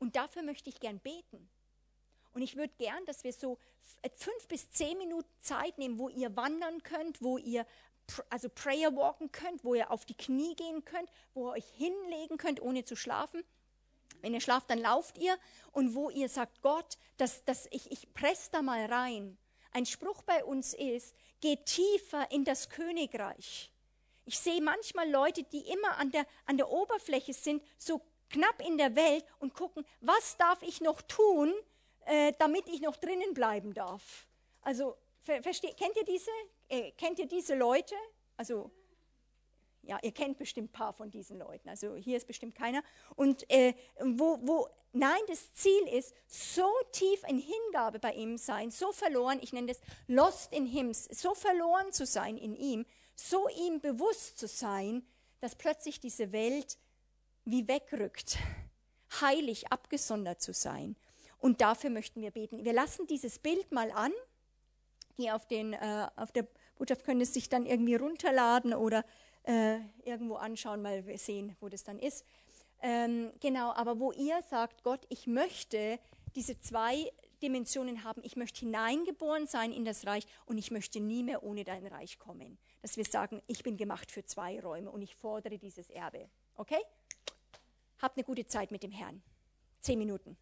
Und dafür möchte ich gern beten. Und ich würde gern, dass wir so äh, fünf bis zehn Minuten Zeit nehmen, wo ihr wandern könnt, wo ihr also Prayer walken könnt, wo ihr auf die Knie gehen könnt, wo ihr euch hinlegen könnt, ohne zu schlafen. Wenn ihr schlaft, dann lauft ihr und wo ihr sagt, Gott, das, das, ich, ich presse da mal rein. Ein Spruch bei uns ist, geht tiefer in das Königreich. Ich sehe manchmal Leute, die immer an der, an der Oberfläche sind, so knapp in der Welt und gucken, was darf ich noch tun, äh, damit ich noch drinnen bleiben darf. Also, kennt ihr diese? Äh, kennt ihr diese Leute? Also, ja, ihr kennt bestimmt ein paar von diesen Leuten. Also hier ist bestimmt keiner. Und äh, wo, wo, nein, das Ziel ist, so tief in Hingabe bei ihm sein, so verloren, ich nenne das lost in him, so verloren zu sein in ihm, so ihm bewusst zu sein, dass plötzlich diese Welt wie wegrückt, heilig abgesondert zu sein. Und dafür möchten wir beten. Wir lassen dieses Bild mal an. Die auf, den, äh, auf der Botschaft können es sich dann irgendwie runterladen oder äh, irgendwo anschauen, mal sehen, wo das dann ist. Ähm, genau, aber wo ihr sagt, Gott, ich möchte diese zwei Dimensionen haben, ich möchte hineingeboren sein in das Reich und ich möchte nie mehr ohne dein Reich kommen. Dass wir sagen, ich bin gemacht für zwei Räume und ich fordere dieses Erbe. Okay? Habt eine gute Zeit mit dem Herrn. Zehn Minuten.